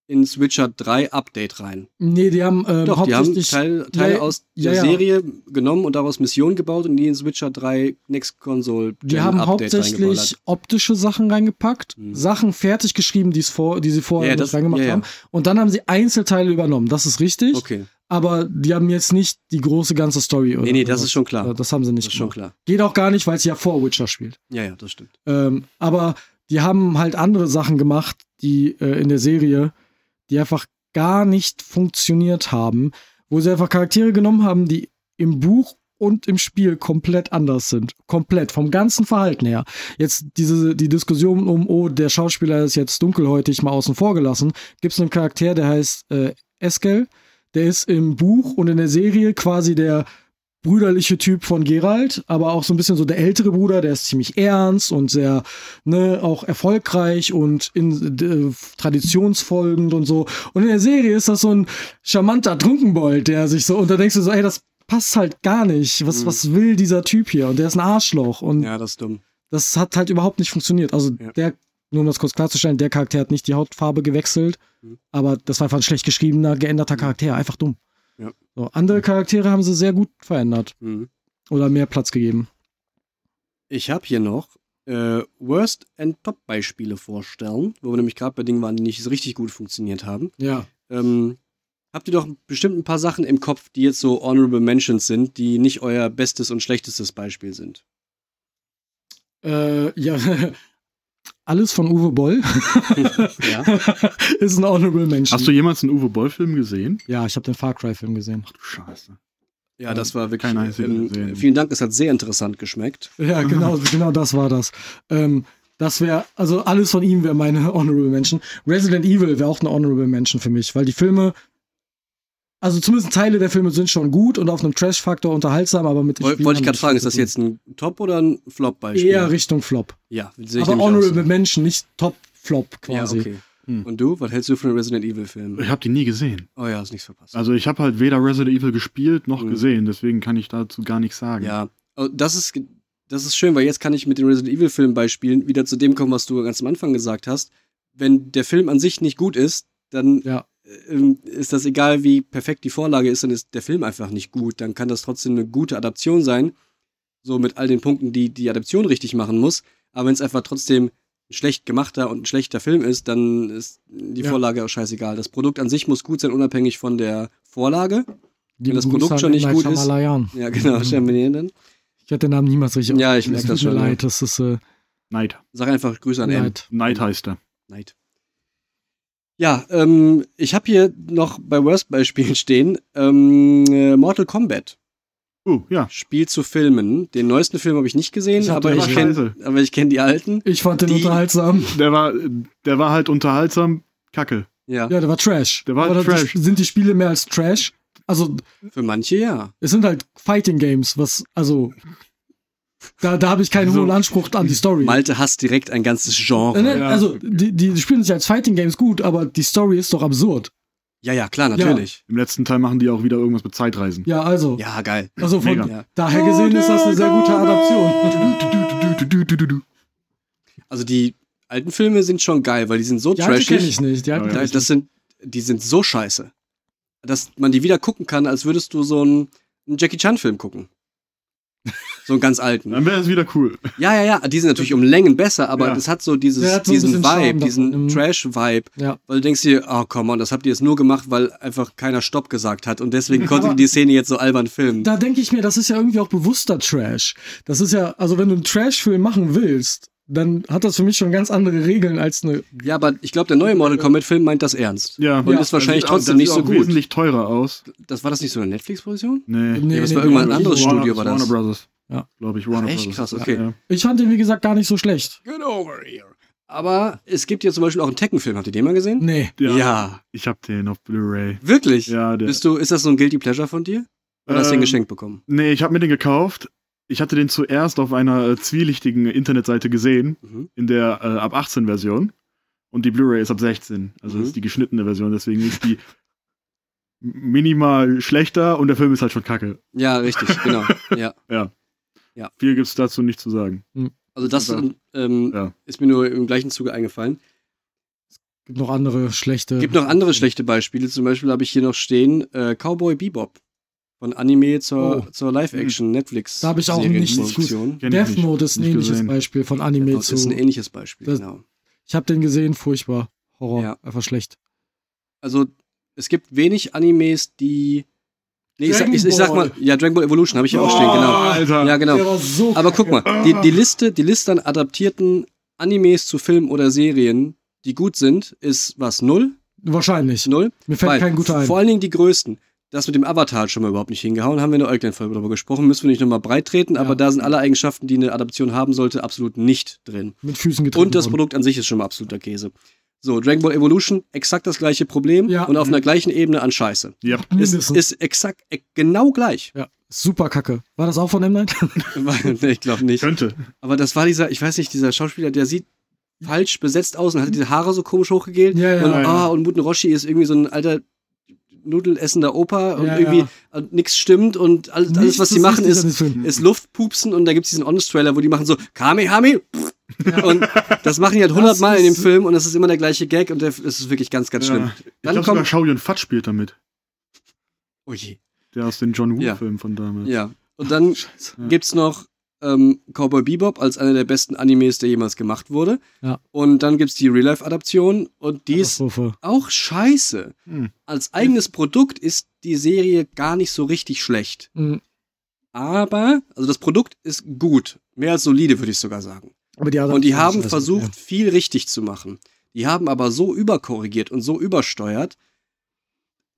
ins Witcher 3 Update rein. nee, die haben ähm, Doch, die haben hauptsächlich. Teil, Teile ja, aus ja, der ja. Serie genommen und daraus Missionen gebaut und die ins Witcher 3 Next Console Die Gen haben Update hauptsächlich optische Sachen reingepackt, Mhm. Sachen fertig geschrieben, die's vor, die sie vorher Ja, das- reingemacht ja, ja. haben. Und dann haben sie Einzelteile übernommen. Das ist richtig. Okay, Aber die haben jetzt nicht die große ganze Story. Oder nee, nee, das ist schon klar. Das haben sie nicht Das ist schon gemacht. klar. Geht auch gar nicht, weil es ja vor Witcher spielt. Ja, ja, das stimmt. Ähm, aber die haben halt andere Sachen gemacht, die äh, in der Serie, die einfach gar nicht funktioniert haben, wo sie einfach Charaktere genommen haben, die im Buch und im Spiel komplett anders sind. Komplett, vom ganzen Verhalten her. Jetzt diese, die Diskussion um, oh, der Schauspieler ist jetzt dunkelhäutig mal außen vor gelassen, gibt es einen Charakter, der heißt äh, Eskel. Der ist im Buch und in der Serie quasi der brüderliche Typ von Geralt, aber auch so ein bisschen so der ältere Bruder, der ist ziemlich ernst und sehr, ne, auch erfolgreich und in, äh, traditionsfolgend und so. Und in der Serie ist das so ein charmanter Trunkenbold, der sich so, und da denkst du so, ey, das passt halt gar nicht. Was, Mhm. was will dieser Typ hier? Und der ist ein Arschloch. Und Ja, das ist dumm. das hat halt überhaupt nicht funktioniert. Also Ja. der, nur um das kurz klarzustellen, der Charakter hat nicht die Hautfarbe gewechselt, Mhm. aber das war einfach ein schlecht geschriebener, geänderter Charakter, einfach dumm. So, andere Charaktere haben sie sehr gut verändert Mhm. oder mehr Platz gegeben. Ich habe hier noch äh, Worst and Top Beispiele vorstellen, wo wir nämlich gerade bei Dingen waren, die nicht so richtig gut funktioniert haben. Ja. Ähm, habt ihr doch bestimmt ein paar Sachen im Kopf, die jetzt so Honorable Mentions sind, die nicht euer bestes und schlechtestes Beispiel sind? Äh, ja. Alles von Uwe Boll Ja. ist ein Honorable Mention. Hast du jemals einen Uwe Boll-Film gesehen? ja, ich habe den Far Cry-Film gesehen. Ach du Scheiße. Ja, das war wirklich. Ihn Ähm, vielen Dank, es hat sehr interessant geschmeckt. Ja, genau, genau das war das. Ähm, das wäre, also alles von ihm wäre meine Honorable Mention. Resident Evil wäre auch eine Honorable Mention für mich, weil die Filme, also zumindest Teile der Filme sind schon gut und auf einem Trash-Faktor unterhaltsam, aber mit den Woll- Wollte ich gerade fragen, ist das jetzt ein Top oder ein Flop-Beispiel? eher Richtung Flop. Ja, sehe ich Aber Honorable so. Mention, nicht Top-Flop Ja, quasi. okay. Hm. Und du, was hältst du von den Resident Evil-Filmen? Ich habe die nie gesehen. Oh ja, hast nichts verpasst. Also ich habe halt weder Resident Evil gespielt noch Mhm. gesehen, deswegen kann ich dazu gar nichts sagen. Ja, oh, das ist, das ist schön, weil jetzt kann ich mit den Resident Evil Filmbeispielen wieder zu dem kommen, was du ganz am Anfang gesagt hast. Wenn der Film an sich nicht gut ist, dann Ja. Ähm, ist das egal, wie perfekt die Vorlage ist, dann ist der Film einfach nicht gut. Dann kann das trotzdem eine gute Adaption sein, so mit all den Punkten, die die Adaption richtig machen muss. Aber wenn es einfach trotzdem ein schlecht gemachter und ein schlechter Film ist, dann ist die Ja. Vorlage auch scheißegal. Das Produkt an sich muss gut sein, unabhängig von der Vorlage. Die Wenn das Produkt an schon nicht gut ist-. Ja, genau, Mhm. Dann. Ich hatte den Namen niemals richtig Ja, ich ausgesprochen. merk Es das schon, leid, das ist äh, Neid. Sag einfach Grüße an M. leid. Neid heißt er. Neid. Ja, ähm, ich habe hier noch bei Worst-Beispielen stehen ähm, äh, Mortal Kombat. Uh, ja. Spiel zu Filmen. Den neuesten Film habe ich nicht gesehen, Ich aber, ich kenn, aber ich kenne die alten. Ich fand den Die- unterhaltsam. Der war, der war halt unterhaltsam kacke. Ja, Ja, der war Trash. Der war Aber Trash. das- Sind die Spiele mehr als Trash? Also, für manche ja. es sind halt Fighting Games, was, also, da, da habe ich keinen So. hohen Anspruch an die Story. Malte hasst direkt ein ganzes Äh, Genre. ne, Ja. Also, die, die spielen sich als Fighting Games gut, aber die Story ist doch absurd. Ja, ja, klar, natürlich. Im letzten Teil machen die auch wieder irgendwas mit Zeitreisen. Ja, also, Ja, geil. also von Mega. Ja. daher gesehen ist das eine sehr gute Adaption. Also die alten Filme sind schon geil, weil die sind so Die alte kenne trashig. ich nicht. Die alten Ja, ich Das sind, die sind so scheiße, dass man die wieder gucken kann, als würdest du so einen, einen Jackie Chan-Film gucken. So einen ganz alten. Dann wäre es wieder cool. Ja, ja, ja, die sind natürlich um Längen besser, aber Ja. das hat so dieses, hat so diesen Vibe, diesen mhm. Trash-Vibe. Ja. Weil du denkst dir, oh komm on, das habt ihr jetzt nur gemacht, weil einfach keiner Stopp gesagt hat und deswegen konntet Aber- ihr die Szene jetzt so albern filmen. Da denke ich mir, das ist ja irgendwie auch bewusster Trash. Das ist ja, also wenn du einen Trash-Film machen willst, dann hat das für mich schon ganz andere Regeln als eine. Ja, aber ich glaube, der neue Mortal Kombat-Film meint das ernst. Ja. Und ist wahrscheinlich sieht auch- trotzdem das nicht sieht so auch gut. wesentlich teurer aus. Das war das nicht so eine Netflix-Produktion? Nee. Nee, Ja, das nee, war irgendwann ein nee, anderes Warner, Studio, war Warner das. Brothers. Ja. Glaube ich, Warner Echt Brothers. krass, okay. Ja. Ich fand den, wie gesagt, gar nicht so schlecht. Get over here. Aber es gibt ja zum Beispiel auch einen Tekken-Film. Habt ihr den mal gesehen? Nee. Ja. Ich hab den auf Blu-ray. Wirklich? Ja, der. Bist du, ist das so ein Guilty Pleasure von dir? Oder hast du den Ähm, geschenkt bekommen? Nee, ich habe mir den gekauft. Ich hatte den zuerst auf einer äh, zwielichtigen Internetseite gesehen, Mhm. in der äh, ab 18 Version. Und die Blu-ray ist ab 16. Also Mhm. ist die geschnittene Version, deswegen ist die minimal schlechter und der Film ist halt schon kacke. Ja, richtig, genau. Ja. Viel gibt's dazu nicht zu sagen. Also das Ja. ähm, Ja. ist mir nur im gleichen Zuge eingefallen. Gibt noch andere schlechte. Gibt noch andere schlechte Beispiele. Zum Beispiel habe ich hier noch stehen äh, Cowboy Bebop. Von Anime zur, Oh. zur Live-Action Netflix. Da hab ich auch nichts ich Death. Note ist ein ähnliches gesehen. Beispiel von Anime Das zu. ist ein ähnliches Beispiel, Das- genau. Ich habe den gesehen, furchtbar. Horror. Ja. Einfach schlecht. Also es gibt wenig Animes, die. Nee, ich, sag- ich, ich sag mal, ja, Dragon Ball Evolution habe ich hier auch stehen, genau. Alter. Ja, genau. So Aber guck mal, die, die Liste, die Liste an adaptierten Animes zu Filmen oder Serien, die gut sind, ist was? Null? Wahrscheinlich. Null? Mir fällt Weil kein guter ein. Vor allen Dingen die größten. Das mit dem Avatar hat schon mal überhaupt nicht hingehauen. Haben wir in der Eugland-Folge darüber gesprochen. Müssen wir nicht nochmal breit treten, aber Ja. da sind alle Eigenschaften, die eine Adaption haben sollte, absolut nicht drin. Mit Füßen getreten. Und das worden. Produkt an sich ist schon mal absoluter Käse. So, Dragon Ball Evolution, exakt das gleiche Problem Ja. und auf einer gleichen Ebene an Scheiße. Ja. Ist, ist exakt e- genau gleich. ja. Super kacke. War das auch von M. Night? nee, ich glaube nicht. Könnte. Aber das war dieser, ich weiß nicht, dieser Schauspieler, der sieht falsch besetzt aus und hatte diese Haare so komisch hochgegelt. Ja, ja, und, ja. ah, und Muten Roshi ist irgendwie so ein alter nudelessender Opa und Ja, irgendwie ja. nichts stimmt und alles, alles was sie machen, ist, ist Luftpupsen und da gibt es diesen Honest-Trailer, wo die machen so Kamehame und das machen die halt hundertmal in dem Film und das ist immer der gleiche Gag und das ist wirklich ganz, ganz schlimm. Ja. Ich Dann glaube sogar kommt, Shao Yun Fat spielt damit. oh je, Der aus den John Ja. Woo-Filmen von damals. ja. Und dann Ja. gibt's noch ähm, Cowboy Bebop als einer der besten Animes, der jemals gemacht wurde. Ja. Und dann gibt's die Real-Life-Adaption und die ist auch scheiße. Hm. Als eigenes Produkt ist die Serie gar nicht so richtig schlecht. Mhm. Aber, also das Produkt ist gut. Mehr als solide, würde ich sogar sagen. Aber die Und die haben versucht, viel richtig zu machen. Die haben aber so überkorrigiert und so übersteuert.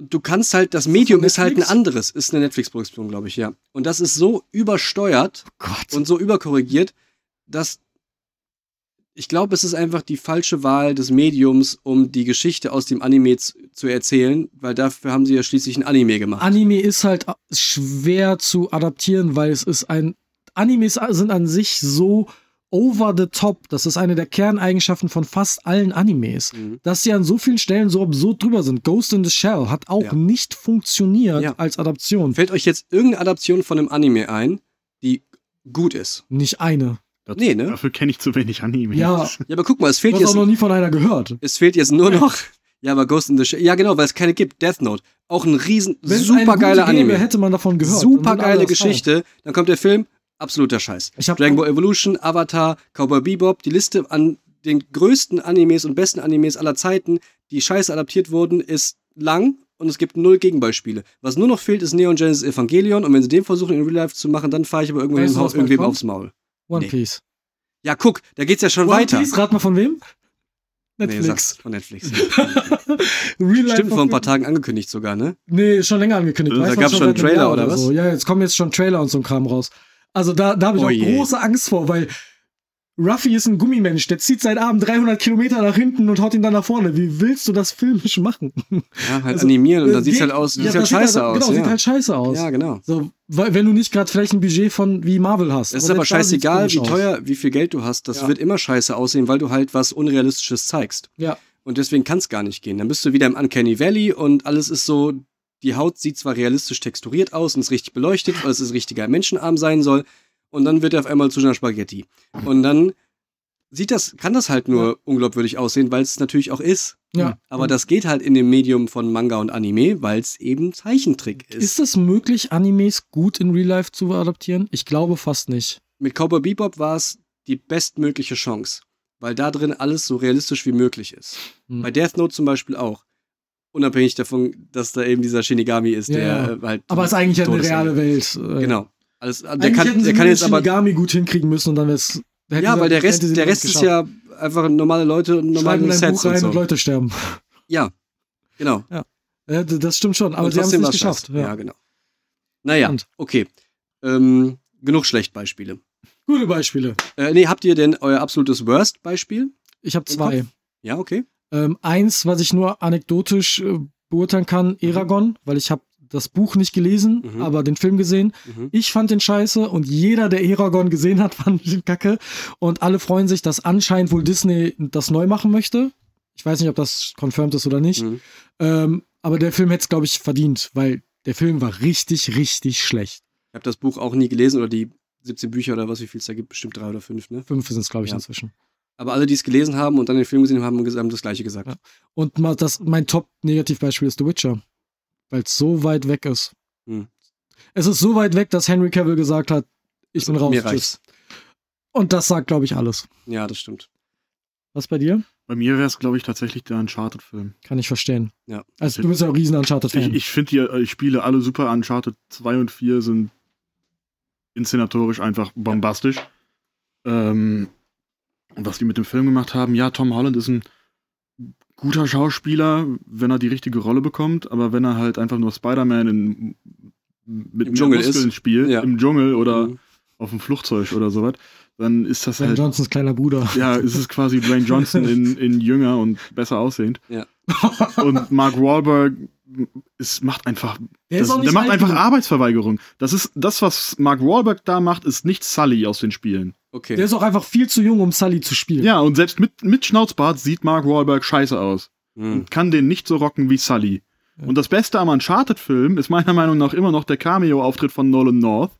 Du kannst halt, das Medium von ist halt ein anderes. Ist eine Netflix-Produktion, glaube ich, ja. Und das ist so übersteuert. Gott. und so überkorrigiert, dass ich glaube, es ist einfach die falsche Wahl des Mediums, um die Geschichte aus dem Anime zu, zu erzählen, weil dafür haben sie ja schließlich ein Anime gemacht. Anime ist halt schwer zu adaptieren, weil es ist ein. Animes sind an sich so over the top. Das ist eine der Kerneigenschaften von fast allen Animes. Mhm. Dass sie an so vielen Stellen so absurd drüber sind. Ghost in the Shell hat auch Ja. nicht funktioniert Ja. als Adaption. Fällt euch jetzt irgendeine Adaption von einem Anime ein, die gut ist? Nicht eine. Dazu, Nee, ne? Dafür kenne ich zu wenig Anime. Ja, Ja, aber guck mal, es du fehlt hast jetzt auch noch nie von einer gehört. Es fehlt jetzt nur noch. Ja, aber Ghost in the Shell. Ja, genau, weil es keine gibt. Death Note. Auch ein riesen, Wenn es super eine gute geiler gäbe, Anime. hätte man davon gehört. Super Dann würden alle geile das feiern. Geschichte. Dann kommt der Film. Absoluter Scheiß. Ich hab Dragon Ball Evolution, Avatar, Cowboy Bebop. Die Liste an den größten Animes und besten Animes aller Zeiten, die scheiße adaptiert wurden, ist lang. Und es gibt null Gegenbeispiele. Was nur noch fehlt, ist Neon Genesis Evangelion. Und wenn sie den versuchen, in Real Life zu machen, dann fahre ich aber irgendwann Weißt irgendwem aufs Maul. One Nee. Piece. Ja, guck, da geht's ja schon One weiter. Piece, rat mal von wem? Nee, Netflix. sag's von Netflix. Stimmt, vor ein paar. Tagen angekündigt sogar, ne? Nee, schon länger angekündigt. Da gab's schon einem Trailer, Jahr oder was? So. Ja, jetzt kommen jetzt schon Trailer und so ein Kram raus. Also da, da habe ich Oh auch je. große Angst vor, weil Ruffy ist ein Gummimensch, der zieht seit Abend 300 Kilometer nach hinten und haut ihn dann nach vorne. Wie willst du das filmisch machen? Ja, halt Also, animieren und äh, dann sieht's geht- halt aus, sieht ja, halt das scheiße halt, aus. Genau, ja. sieht halt scheiße aus. ja, genau. So, weil, wenn du nicht gerade vielleicht ein Budget von wie Marvel hast. Es ist aber scheißegal, wie aus. teuer, wie viel Geld du hast. Das Ja. wird immer scheiße aussehen, weil du halt was Unrealistisches zeigst. Ja. Und deswegen kann es gar nicht gehen. Dann bist du wieder im Uncanny Valley und alles ist so, die Haut sieht zwar realistisch texturiert aus und ist richtig beleuchtet, weil es ein richtiger Menschenarm sein soll. Und dann wird er auf einmal zu einer Spaghetti. Und dann sieht das, kann das halt nur unglaubwürdig aussehen, weil es natürlich auch ist. Ja. Aber das geht halt in dem Medium von Manga und Anime, weil es eben Zeichentrick ist. Ist es möglich, Animes gut in Real Life zu adaptieren? Ich glaube fast nicht. Mit Cowboy Bebop war es die bestmögliche Chance, weil da drin alles so realistisch wie möglich ist. Hm. Bei Death Note zum Beispiel auch. Unabhängig davon, dass da eben dieser Shinigami ist, Ja, der ja. äh, halt. Aber es ist eigentlich ja eine reale Welt. Äh, Genau. Alles, der Eigentlich kann, hätten der kann jetzt aber. Shinigami gut hinkriegen müssen und dann wäre es. Ja, weil der Rest, der Rest ist ja einfach normale Leute und normale Sets Buch und so. und Leute sterben. Ja, genau. Ja, d- das stimmt schon, aber und sie haben es nicht geschafft. Ja. Ja. genau. Naja, Und? okay. Ähm, genug Schlechtbeispiele. Gute Beispiele. Äh, nee, habt ihr denn euer absolutes Worst-Beispiel? Ich habe zwei. Ja, okay. Ähm, eins, was ich nur anekdotisch äh, beurteilen kann, Eragon, weil ich habe das Buch nicht gelesen, Mhm. aber den Film gesehen. Mhm. Ich fand den scheiße und jeder, der Eragon gesehen hat, fand den kacke. Und alle freuen sich, dass anscheinend wohl Disney das neu machen möchte. Ich weiß nicht, ob das confirmed ist oder nicht. Mhm. Ähm, aber der Film hätte es, glaube ich, verdient, weil der Film war richtig, richtig schlecht. Ich habe das Buch auch nie gelesen oder die 17 Bücher oder was, wie viel es da gibt, bestimmt drei oder fünf, ne? Fünf sind es, glaube ich, Ja. inzwischen. Aber alle, die es gelesen haben und dann den Film gesehen haben, haben das Gleiche gesagt. Ja. Und mal das, mein Top-Negativbeispiel ist The Witcher. Weil es so weit weg ist. Hm. Es ist so weit weg, dass Henry Cavill gesagt hat, ich bin raus. Mir tschüss. reicht's. Und das sagt, glaube ich, alles. Ja, das stimmt. Was bei dir? Bei mir wäre es, glaube ich, tatsächlich der Uncharted-Film. Kann ich verstehen. Ja. Also du bist ja auch riesen Ich, Uncharted-Fan. ich finde die äh, Spiele alle super. Uncharted 2 und 4 sind inszenatorisch einfach bombastisch. Ähm, und was die mit dem Film gemacht haben, ja, Tom Holland ist ein guter Schauspieler, wenn er die richtige Rolle bekommt, aber wenn er halt einfach nur Spider-Man mit Im mehr Dschungel Muskeln ist. spielt, Ja. im Dschungel oder Mhm. auf dem Flugzeug oder sowas, dann ist das Ben halt Johnsons kleiner Bruder. ja, es ist quasi Dwayne Johnson in, in jünger und besser aussehend. Ja. Und Mark Wahlberg es macht einfach, Der das, der macht einfach genug. Arbeitsverweigerung. Das ist das, was Mark Wahlberg da macht, ist nicht Sully aus den Spielen. Okay. Der ist auch einfach viel zu jung, um Sully zu spielen. Ja, und selbst mit, mit Schnauzbart sieht Mark Wahlberg scheiße aus. Hm. Und kann den nicht so rocken wie Sully. Ja. Und das Beste am Uncharted-Film ist meiner Meinung nach immer noch der Cameo-Auftritt von Nolan North,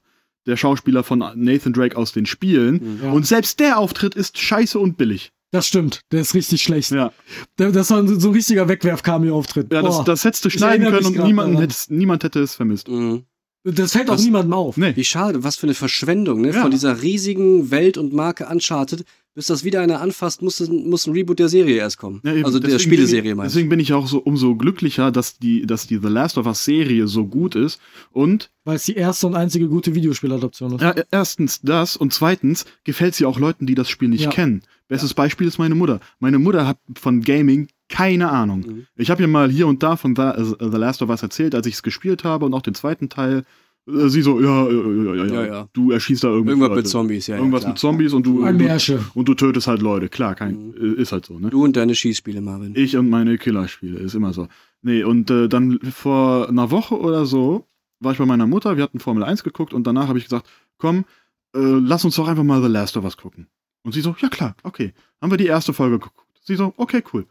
der Schauspieler von Nathan Drake aus den Spielen. Mhm. Ja. Und selbst der Auftritt ist scheiße und billig. Das stimmt. Der ist richtig schlecht. Ja. Das war so ein richtiger Wegwerf-Cameo-Auftritt. Ja, das, das hättest du schneiden können und daran. hättest, niemand hätte es vermisst. Mhm. Das fällt auch niemandem auf. Nee. Wie schade, was für eine Verschwendung, ne? Ja. Von dieser riesigen Welt und Marke Uncharted, bis das wieder einer anfasst, muss, muss ein Reboot der Serie erst kommen. Ja, eben. also der Deswegen Spieleserie bin ich, meinst du? Deswegen bin ich auch so umso glücklicher, dass die, dass die The Last of Us Serie so gut ist. Und Weil es die erste und einzige gute Videospieladaption ist. ja, erstens das und zweitens gefällt sie auch Leuten, die das Spiel nicht Ja. kennen. Bestes Beispiel ist meine Mutter. Meine Mutter hat von Gaming keine Ahnung. Mhm. Ich habe ihr mal hier und da von The, äh, The Last of Us erzählt, als ich es gespielt habe und auch den zweiten Teil. Äh, Sie so, ja, ja, ja, ja, Ja, ja, ja. du erschießt da irgendwas. Irgendwas mit Zombies, ja. Irgendwas klar. mit Zombies und du, Ein und du, und du tötest halt Leute. Klar, kein, Mhm. äh, ist halt so, ne? Du und deine Schießspiele, Marvin. Ich und meine Killerspiele, ist immer so. Nee, und äh, dann vor einer Woche oder so war ich bei meiner Mutter, wir hatten Formel 1 geguckt und danach habe ich gesagt, komm, äh, lass uns doch einfach mal The Last of Us gucken. Und sie so, ja klar, okay. Haben wir die erste Folge geguckt. Sie so, okay, cool.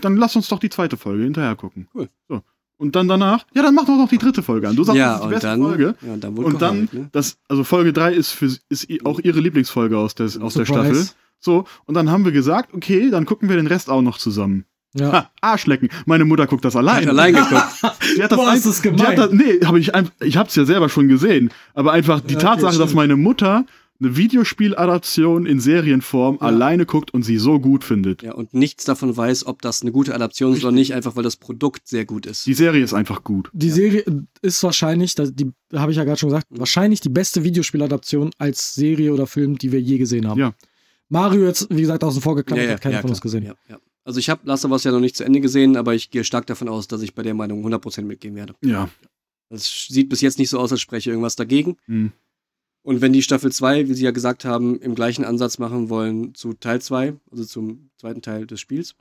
Dann lass uns doch die zweite Folge hinterher gucken. Cool. So. Und dann danach, ja, dann mach doch noch die dritte Folge an. Du sagst, ja, das ist die und beste dann, Folge. ja, und dann Und dann, geheult, ne? das, also Folge 3 ist, für, ist auch ihre Lieblingsfolge aus der, aus der. Staffel. So, und dann haben wir gesagt, okay, dann gucken wir den Rest auch noch zusammen. Ja. Ha, Arschlecken. Meine Mutter guckt das allein. Hat allein geguckt. Die hat das Boah, ein- ist das die gemein. hat das, nee, hab ich, ich hab's ja selber schon gesehen. Aber einfach die Ja, okay, Tatsache, dass stimmt. meine Mutter eine Videospieladaption in Serienform alleine guckt und sie so gut findet. Ja, und nichts davon weiß, ob das eine gute Adaption ist oder nicht, einfach weil das Produkt sehr gut ist. Die Serie ist einfach gut. Die Serie ist wahrscheinlich, da- die habe ich ja gerade schon gesagt, Mhm. wahrscheinlich die beste Videospieladaption als Serie oder Film, die wir je gesehen haben. Ja. Mario jetzt, wie gesagt, außen vor geklammert, hat keiner von uns gesehen. Ja, ja. Also ich habe Last of Us ja noch nicht zu Ende gesehen, aber ich gehe stark davon aus, dass ich bei der Meinung 100% mitgehen werde. Ja. Das sieht bis jetzt nicht so aus, als spreche irgendwas dagegen. Hm. Und wenn die Staffel 2, wie sie ja gesagt haben, im gleichen Ansatz machen wollen zu Teil 2, also zum zweiten Teil des Spiels,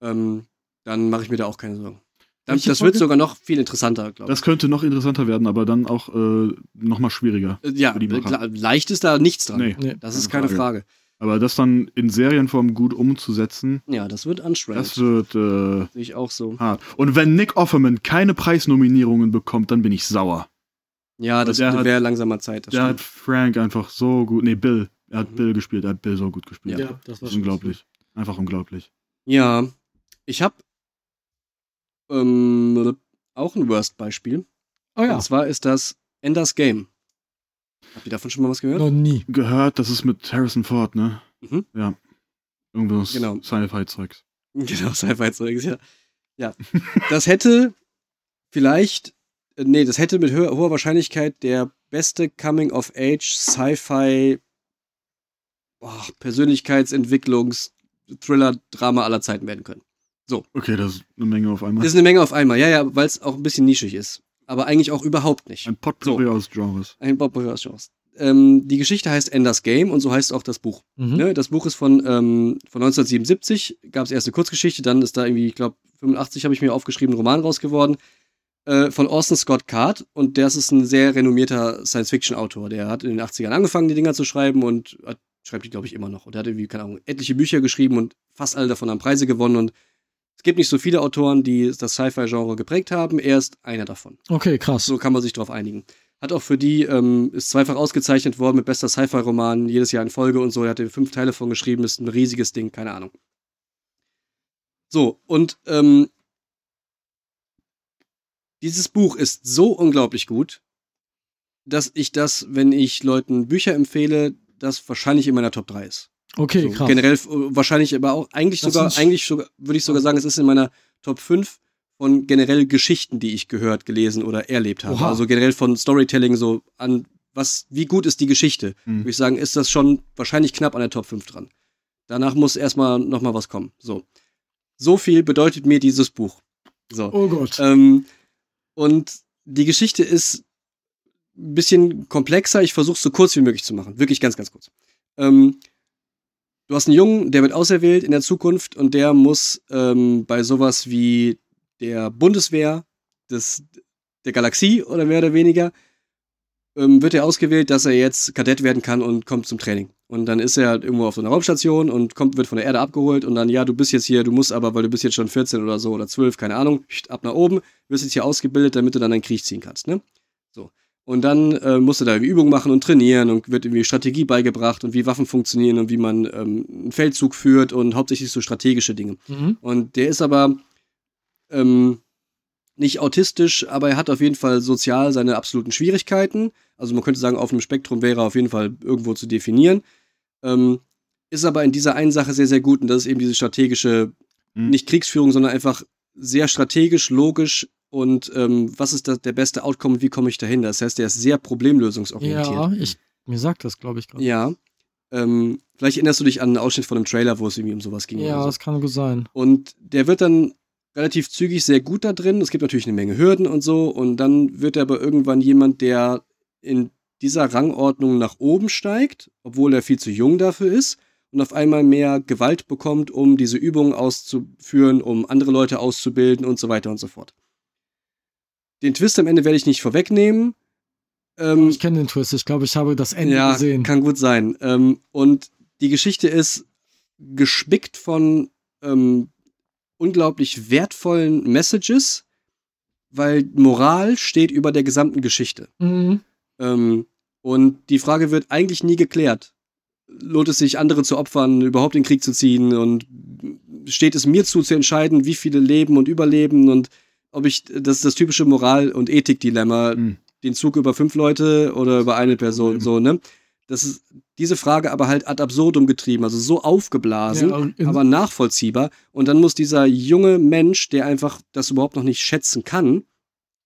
ähm, dann mache ich mir da auch keine Sorgen. Dann, das wird sogar noch viel interessanter, glaube ich. Das könnte noch interessanter werden, aber dann auch äh, noch mal schwieriger. Äh, Ja, klar, leicht ist da nichts dran. Nee. Nee. Das ist keine keine Frage. Aber das dann in Serienform gut umzusetzen, Ja, das wird anstrengend. das wird äh, Sehe ich auch so. hart. Und wenn Nick Offerman keine Preisnominierungen bekommt, dann bin ich sauer. Ja, das wäre langsamer Zeit. Der hat. Frank einfach so gut, nee, Bill, Er hat Bill gespielt, er hat Bill so gut gespielt. Ja, das das ist unglaublich. Einfach unglaublich. Ja, ich habe ähm, auch ein Worst-Beispiel. Oh ja, Und zwar ist das Enders Game. Habt ihr davon schon mal was gehört? noch nie. Gehört, das ist mit Harrison Ford, ne? Mhm. Ja. Irgendwas Genau. Sci-Fi-Zeugs. Genau, Sci-Fi-Zeugs, ja. Ja. Das hätte vielleicht, nee, das hätte mit ho hoher Wahrscheinlichkeit der beste Coming-of-Age Sci-Fi boah, Persönlichkeitsentwicklungs Thriller-Drama aller Zeiten werden können. Okay, das ist eine Menge auf einmal. Das ist eine Menge auf einmal, ja, ja, weil es auch ein bisschen nischig ist. Aber eigentlich auch überhaupt nicht. Ein Potpourri aus Genres. Ein Bob Chance. Ähm, die Geschichte heißt Enders Game und so heißt auch das Buch. Mhm. Ne? Das Buch ist von, ähm, von 1977, gab es erst eine Kurzgeschichte, dann ist da irgendwie, ich glaube, 85 habe ich mir aufgeschrieben, ein Roman raus geworden, äh, von Orson Scott Card und der ist ein sehr renommierter Science-Fiction-Autor. Der hat in den 80ern angefangen, die Dinger zu schreiben und hat, schreibt die, glaube ich, immer noch. Und der hat irgendwie, keine Ahnung, etliche Bücher geschrieben und fast alle davon haben Preise gewonnen und es gibt nicht so viele Autoren, die das Sci-Fi-Genre geprägt haben. Er ist einer davon. Okay, krass. So kann man sich darauf einigen. Hat auch für die, ähm, ist zweifach ausgezeichnet worden mit bester Sci-Fi-Roman, jedes Jahr in Folge und so. Er hat fünf Teile von geschrieben, ist ein riesiges Ding, keine Ahnung. So, und ähm, dieses Buch ist so unglaublich gut, dass ich das, wenn ich Leuten Bücher empfehle, das wahrscheinlich in meiner Top 3 ist. Okay, so, krass. Generell äh, wahrscheinlich, aber auch eigentlich Das sogar, eigentlich sogar, würde ich sogar sagen, es ist in meiner Top 5 von generell Geschichten, die ich gehört, gelesen oder erlebt habe. Oha. Also generell von Storytelling so an, was, wie gut ist die Geschichte? Hm. Würde ich sagen, ist das schon wahrscheinlich knapp an der Top 5 dran. Danach muss erstmal nochmal was kommen. So. So viel bedeutet mir dieses Buch. So. Oh Gott. Ähm, und die Geschichte ist ein bisschen komplexer. Ich versuche es so kurz wie möglich zu machen. Wirklich ganz, ganz kurz. Ähm, du hast einen Jungen, der wird auserwählt in der Zukunft und der muss ähm, bei sowas wie der Bundeswehr des, der Galaxie oder mehr oder weniger, ähm, wird er ausgewählt, dass er jetzt Kadett werden kann und kommt zum Training. Und dann ist er halt irgendwo auf so einer Raumstation und kommt, wird von der Erde abgeholt und dann, ja, du bist jetzt hier, du musst aber, weil du bist jetzt schon 14 oder so oder 12, keine Ahnung, ab nach oben, wirst jetzt hier ausgebildet, damit du dann einen Krieg ziehen kannst, ne? So. Und dann äh, musst du da irgendwie Übungen machen und trainieren und wird irgendwie Strategie beigebracht und wie Waffen funktionieren und wie man ähm, einen Feldzug führt und hauptsächlich so strategische Dinge. Mhm. Und der ist aber ähm, nicht autistisch, aber er hat auf jeden Fall sozial seine absoluten Schwierigkeiten. Also man könnte sagen, auf dem Spektrum wäre er auf jeden Fall irgendwo zu definieren. Ähm, ist aber in dieser einen Sache sehr, sehr gut und das ist eben diese strategische, Mhm. nicht Kriegsführung, sondern einfach sehr strategisch, logisch und ähm, was ist das, der beste Outcome und wie komme ich dahin? Das heißt, er ist sehr problemlösungsorientiert. Ja, ich, mir sagt das, glaube ich, gerade. Ja. Ähm, vielleicht erinnerst du dich an einen Ausschnitt von einem Trailer, wo es irgendwie um sowas ging. Ja, so. das kann gut sein. Und der wird dann relativ zügig sehr gut da drin. Es gibt natürlich eine Menge Hürden und so. Und dann wird er aber irgendwann jemand, der in dieser Rangordnung nach oben steigt, obwohl er viel zu jung dafür ist. Und auf einmal mehr Gewalt bekommt, um diese Übungen auszuführen, um andere Leute auszubilden und so weiter und so fort. Den Twist am Ende werde ich nicht vorwegnehmen. Ähm, Ich kenne den Twist. Ich glaube, ich habe das Ende ja, gesehen. kann gut sein. Ähm, und die Geschichte ist gespickt von ähm, unglaublich wertvollen Messages, weil Moral steht über der gesamten Geschichte. Mhm. Ähm, und die Frage wird eigentlich nie geklärt. Lohnt es sich, andere zu opfern, überhaupt in den Krieg zu ziehen? Und steht es mir zu, zu entscheiden, wie viele leben und überleben? Und ob ich, das ist das typische Moral- und Ethik-Dilemma, Mhm. den Zug über fünf Leute oder über eine Person, so, ne? Das ist diese Frage aber halt ad absurdum getrieben, also so aufgeblasen, Ja, aber nachvollziehbar. Und dann muss dieser junge Mensch, der einfach das überhaupt noch nicht schätzen kann,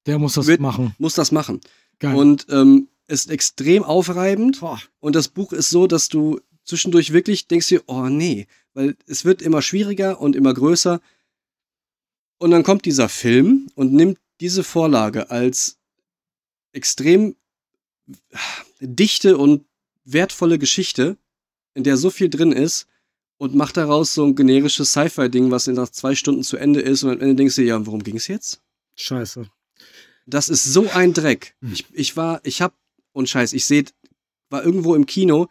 Der muss das wird- machen. muss das machen. Geil. Und ähm, ist extrem aufreibend. Boah. Und das Buch ist so, dass du zwischendurch wirklich denkst dir, oh nee, weil es wird immer schwieriger und immer größer. Und dann kommt dieser Film und nimmt diese Vorlage als extrem dichte und wertvolle Geschichte, in der so viel drin ist und macht daraus so ein generisches Sci-Fi-Ding, was in nach zwei Stunden zu Ende ist und am Ende denkst du, ja, worum ging es jetzt? Scheiße. Das ist so ein Dreck. Hm. Ich, ich war, ich hab, und scheiß, ich seh, war irgendwo im Kino,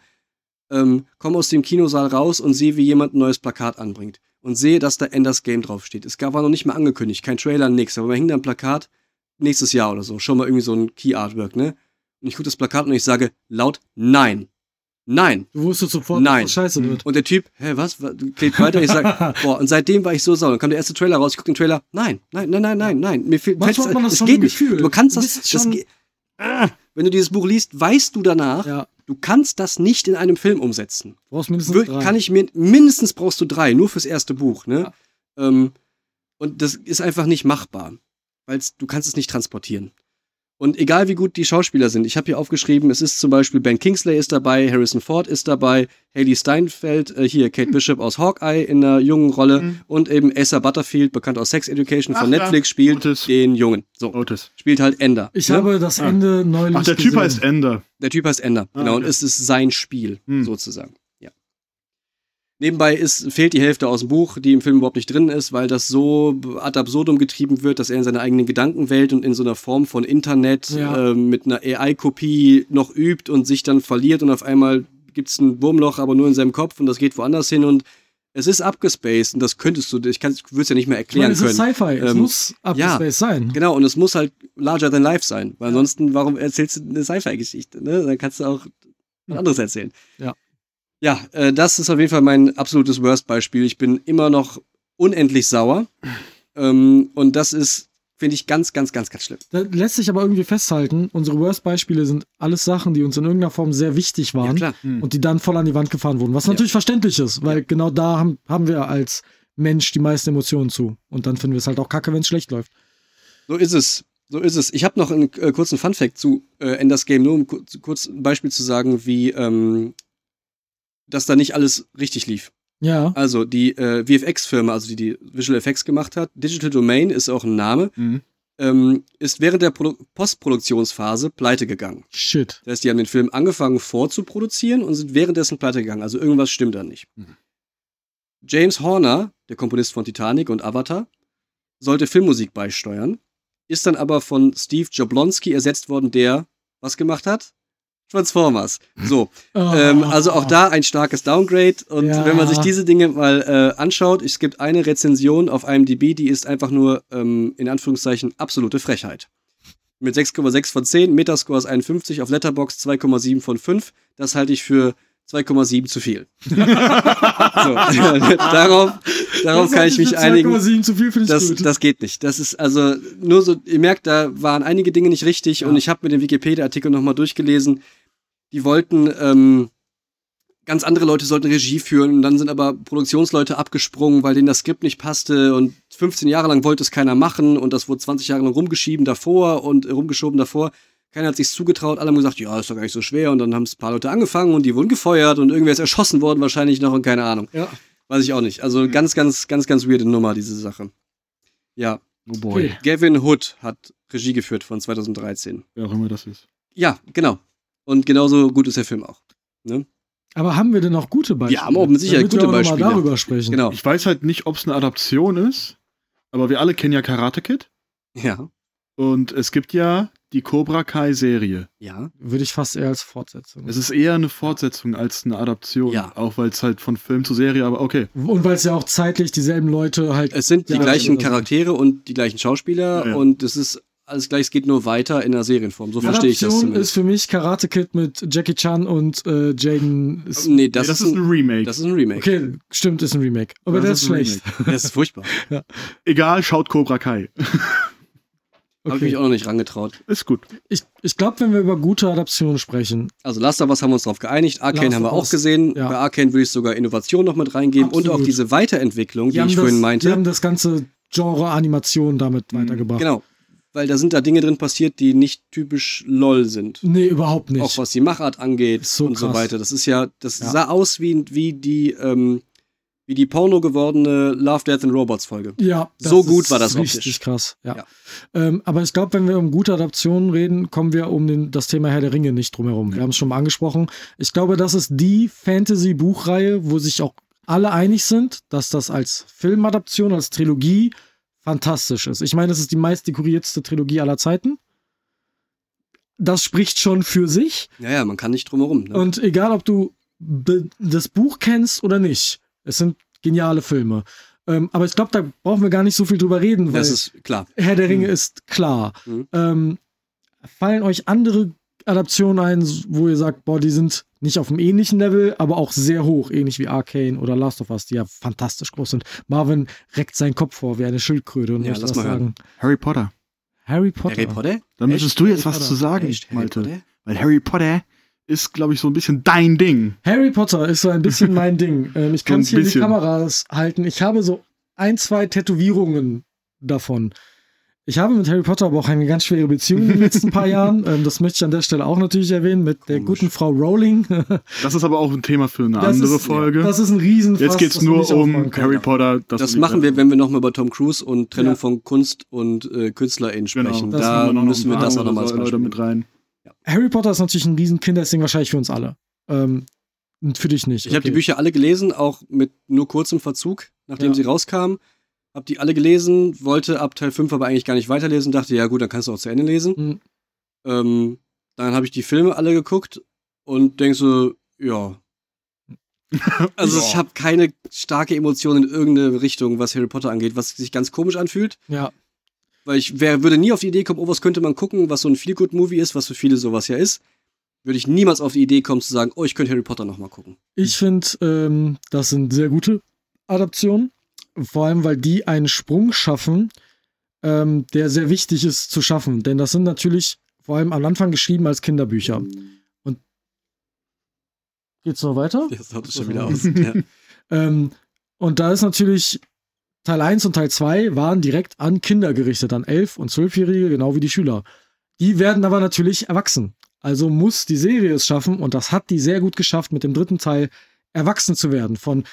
ähm, komme aus dem Kinosaal raus und sehe, wie jemand ein neues Plakat anbringt. Und sehe, dass da Enders Game draufsteht. Es gab, war noch nicht mal angekündigt, kein Trailer, nix, aber man hing da ein Plakat, nächstes Jahr oder so, schon mal irgendwie so ein Key Artwork, ne? Und ich gucke das Plakat und ich sage laut Nein. Nein. Du wusstest sofort, Nein. dass das scheiße wird. Und der Typ, hä, was? Was? Geht weiter. Ich sag, boah, und seitdem war ich so sauer. Dann kam der erste Trailer raus, ich guck den Trailer. Nein, nein, nein, nein, nein, nein. Mir fehlt, man das es geht nicht. Du kannst das, das geht, ah, wenn du dieses Buch liest, weißt du danach, Ja, du kannst das nicht in einem Film umsetzen. brauchst mindestens drei. kann ich mir, mindestens brauchst du drei, nur fürs erste Buch, ne? Ähm, und das ist einfach nicht machbar, weil du kannst es nicht transportieren. Und egal wie gut die Schauspieler sind, ich habe hier aufgeschrieben, es ist zum Beispiel Ben Kingsley ist dabei, Harrison Ford ist dabei, Haley Steinfeld, äh, hier Kate Bishop aus Hawkeye in einer jungen Rolle Mhm. und eben Asa Butterfield, bekannt aus Sex Education von Ach ja, Netflix, spielt Otis. den Jungen. So, Otis. spielt halt Ender. ich ne? habe das Ah. Ende neulich Ach, der Typ gesehen. heißt Ender. Der Typ heißt Ender, Ah, genau, und okay. es ist sein Spiel, Hm. sozusagen. Ja. Nebenbei ist, fehlt die Hälfte aus dem Buch, die im Film überhaupt nicht drin ist, weil das so ad absurdum getrieben wird, dass er in seiner eigenen Gedankenwelt und in so einer Form von Internet Ja. ähm, mit einer AI-Kopie noch übt und sich dann verliert und auf einmal gibt es ein Wurmloch, aber nur in seinem Kopf und das geht woanders hin und es ist abgespaced und das könntest du, ich, kann- ich würde es ja nicht mehr Ich meine, erklären es ist können. Sci-Fi, es Ähm, muss Upspace sein. Genau, und es muss halt larger than life sein. Weil ansonsten, warum erzählst du eine Sci-Fi-Geschichte? Ne? Dann kannst du auch was anderes erzählen. Ja. Ja, äh, das ist auf jeden Fall mein absolutes Worst-Beispiel. Ich bin immer noch unendlich sauer. Ähm, und das ist, finde ich, ganz, ganz, ganz, ganz schlimm. Da lässt sich aber irgendwie festhalten, unsere Worst-Beispiele sind alles Sachen, die uns in irgendeiner Form sehr wichtig Ja, waren klar. und die dann voll an die Wand gefahren wurden. Was Ja. natürlich verständlich ist, weil genau da haben, haben wir als Mensch die meisten Emotionen zu. Und dann finden wir es halt auch kacke, wenn es schlecht läuft. So ist es. So ist es. Ich habe noch einen äh, kurzen Fun-Fact zu äh, Enders Game, nur um ku- kurz ein Beispiel zu sagen, wie ähm, dass da nicht alles richtig lief. Ja. Also die äh, VFX-Firma, also die die Visual Effects gemacht hat, Digital Domain ist auch ein Name, Mhm. ähm, ist während der Produ Postproduktionsphase pleite gegangen. Shit. Das heißt, die haben den Film angefangen vorzuproduzieren und sind währenddessen pleite gegangen. Also irgendwas stimmt da nicht. Mhm. James Horner, der Komponist von Titanic und Avatar, sollte Filmmusik beisteuern, ist dann aber von Steve Jablonski ersetzt worden, der was gemacht hat? Transformers. So, ähm, also auch da ein starkes Downgrade. Und Ja. wenn man sich diese Dinge mal äh, anschaut, es gibt eine Rezension auf IMDb, die ist einfach nur ähm, in Anführungszeichen absolute Frechheit. Mit 6,6 von 10, Metascore ist 51, auf Letterbox 2,7 von 5. Das halte ich für 2,7 zu viel. so, darauf, darauf kann ich mich einigen. 2,7 zu viel finde ich Das, gut. das geht nicht. Das ist also nur so, ihr merkt, da waren einige Dinge nicht richtig und ich habe mir den Wikipedia-Artikel nochmal durchgelesen. Die wollten, ähm, ganz andere Leute sollten Regie führen und dann sind aber Produktionsleute abgesprungen, weil denen das Skript nicht passte und 15 Jahre lang wollte es keiner machen und das wurde 20 Jahre lang rumgeschieben davor und äh, rumgeschoben davor. Keiner hat sich's zugetraut, alle haben gesagt, ja, ist doch gar nicht so schwer und dann haben es ein paar Leute angefangen und die wurden gefeuert und irgendwer ist erschossen worden wahrscheinlich noch und keine Ahnung. ja. Weiß ich auch nicht. Also ganz, ganz, ganz, ganz weirde Nummer, diese Sache. Ja, Oh boy. Okay. Gavin Hood hat Regie geführt von 2013. Wer auch immer das ist. Ja, genau. Und genauso gut ist der Film auch. Aber haben wir denn auch gute Beispiele? Wir haben auch mit Sicherheit gute wir auch noch Beispiele. Mal darüber sprechen. Genau. Ich weiß halt nicht, ob es eine Adaption ist, aber wir alle kennen ja Karate Kid. Ja. Und es gibt ja die Cobra Kai Serie. Ja. Würde ich fast eher als Fortsetzung. Es ist eher eine Fortsetzung als eine Adaption. Ja. Auch weil es halt von Film zu Serie, aber okay. Und weil es ja auch zeitlich dieselben Leute halt. Es sind die gleichen also- Charaktere und die gleichen Schauspieler Ja, ja. und es ist alles gleich, es geht nur weiter in der Serienform. So verstehe ich das Adaption zumindest. ist für mich Karate Kid mit Jackie Chan und äh, Jaden. Nee, das, Nee, ist ein, Remake. das ist ein Remake. okay, stimmt, ist ein Remake. Aber Das der ist ist ein schlecht. Remake. Das ist furchtbar. Egal, schaut Cobra Kai. Habe ich mich Okay. auch noch nicht rangetraut. ist gut. Ich, ich glaube, wenn wir über gute Adaptionen sprechen, Also Last of Us haben wir uns darauf geeinigt. Arcane haben wir auch gesehen. ja. Bei Arcane würde ich sogar Innovation noch mit reingeben und auch Absolut. diese Weiterentwicklung, die, die ich das, vorhin die meinte. haben das ganze Genre Animation damit Mhm, weitergebracht. Genau. Weil da sind da Dinge drin passiert, die nicht typisch LOL sind. Nee, überhaupt nicht. Auch was die Machart angeht so und so krass. weiter. Das ist ja, das Ja. sah aus wie, wie die, ähm, wie die Porno gewordene Love, Death and Robots Folge. Ja, So gut war das richtig optisch. krass. Ja. Ja. Ähm, aber ich glaube, wenn wir um gute Adaptionen reden, kommen wir um den, das Thema Herr der Ringe nicht drumherum. Wir haben es schon mal angesprochen. Ich glaube, das ist die Fantasy-Buchreihe, wo sich auch alle einig sind, dass das als Filmadaption, als Trilogie fantastisch ist. Ich meine, es ist die meist dekorierteste Trilogie aller Zeiten. Das spricht schon für sich. Ja, ja, man kann nicht drumherum. Ne? Und egal, ob du das Buch kennst oder nicht, es sind geniale Filme. Ähm, aber ich glaube, da brauchen wir gar nicht so viel drüber reden, weil das ist klar. Herr der Ringe ist klar. Mhm. Ähm, fallen euch andere Adaptionen ein, wo ihr sagt, boah, die sind nicht auf einem ähnlichen Level, aber auch sehr hoch, ähnlich wie Arcane oder Last of Us, die ja fantastisch groß sind. Marvin reckt seinen Kopf vor wie eine Schildkröte und Ja, möchte lass mal hören. sagen. Harry Potter. Harry Potter. Harry Potter? Da müsstest du jetzt Harry was Potter. zu sagen, Echt? Harry Malte. Potter? Weil Harry Potter ist, glaube ich, so ein bisschen dein Ding. Harry Potter ist so ein bisschen mein Ding. Ähm, ich So kann es hier in die. Kameras halten. Ich habe so ein, zwei Tätowierungen davon. Ich habe mit Harry Potter aber auch eine ganz schwere Beziehung in den letzten paar Jahren. Ähm, das möchte ich an der Stelle auch natürlich erwähnen mit der Komisch. guten Frau Rowling. Das ist aber auch ein Thema für eine Das andere ist, Folge. Das ist ein Riesenfass. Jetzt geht's das wir nur um. Harry Potter. Das wir machen wir, wenn wir nochmal über Tom Cruise und Trennung Ja. von Kunst und äh, KünstlerInnen Genau, sprechen. das da müssen wir das auch nochmal Leute Beispiel mit rein. Harry Potter ist natürlich ein riesen Kinderding wahrscheinlich für uns alle. Ähm, und für dich nicht. Ich habe die okay. Bücher alle gelesen, auch mit nur kurzem Verzug, nachdem Ja. sie rauskamen. Hab die alle gelesen, wollte ab Teil 5 aber eigentlich gar nicht weiterlesen, dachte, ja gut, dann kannst du auch zu Ende lesen. Mhm. Ähm, dann habe ich die Filme alle geguckt und denk so, ja. Also ich habe keine starke Emotion in irgendeine Richtung, was Harry Potter angeht, was sich ganz komisch anfühlt. Ja. Weil ich wer würde nie auf die Idee kommen, oh, was könnte man gucken, was so ein Feel-Good-Movie ist, was für viele sowas ja ist. Würde ich niemals auf die Idee kommen zu sagen, oh, ich könnte Harry Potter nochmal gucken. Ich finde, ähm, das sind sehr gute Adaptionen. Vor allem, weil die einen Sprung schaffen, ähm, der sehr wichtig ist zu schaffen. Denn das sind natürlich vor allem am Anfang geschrieben als Kinderbücher. Und geht's noch weiter? Das haut es schon wieder aus. ja. Ähm, und da ist natürlich Teil 1 und Teil 2 waren direkt an Kinder gerichtet, an 11- und 12-Jährige, genau wie die Schüler. Die werden aber natürlich erwachsen. Also muss die Serie es schaffen, und das hat die sehr gut geschafft, mit dem dritten Teil erwachsen zu werden. Von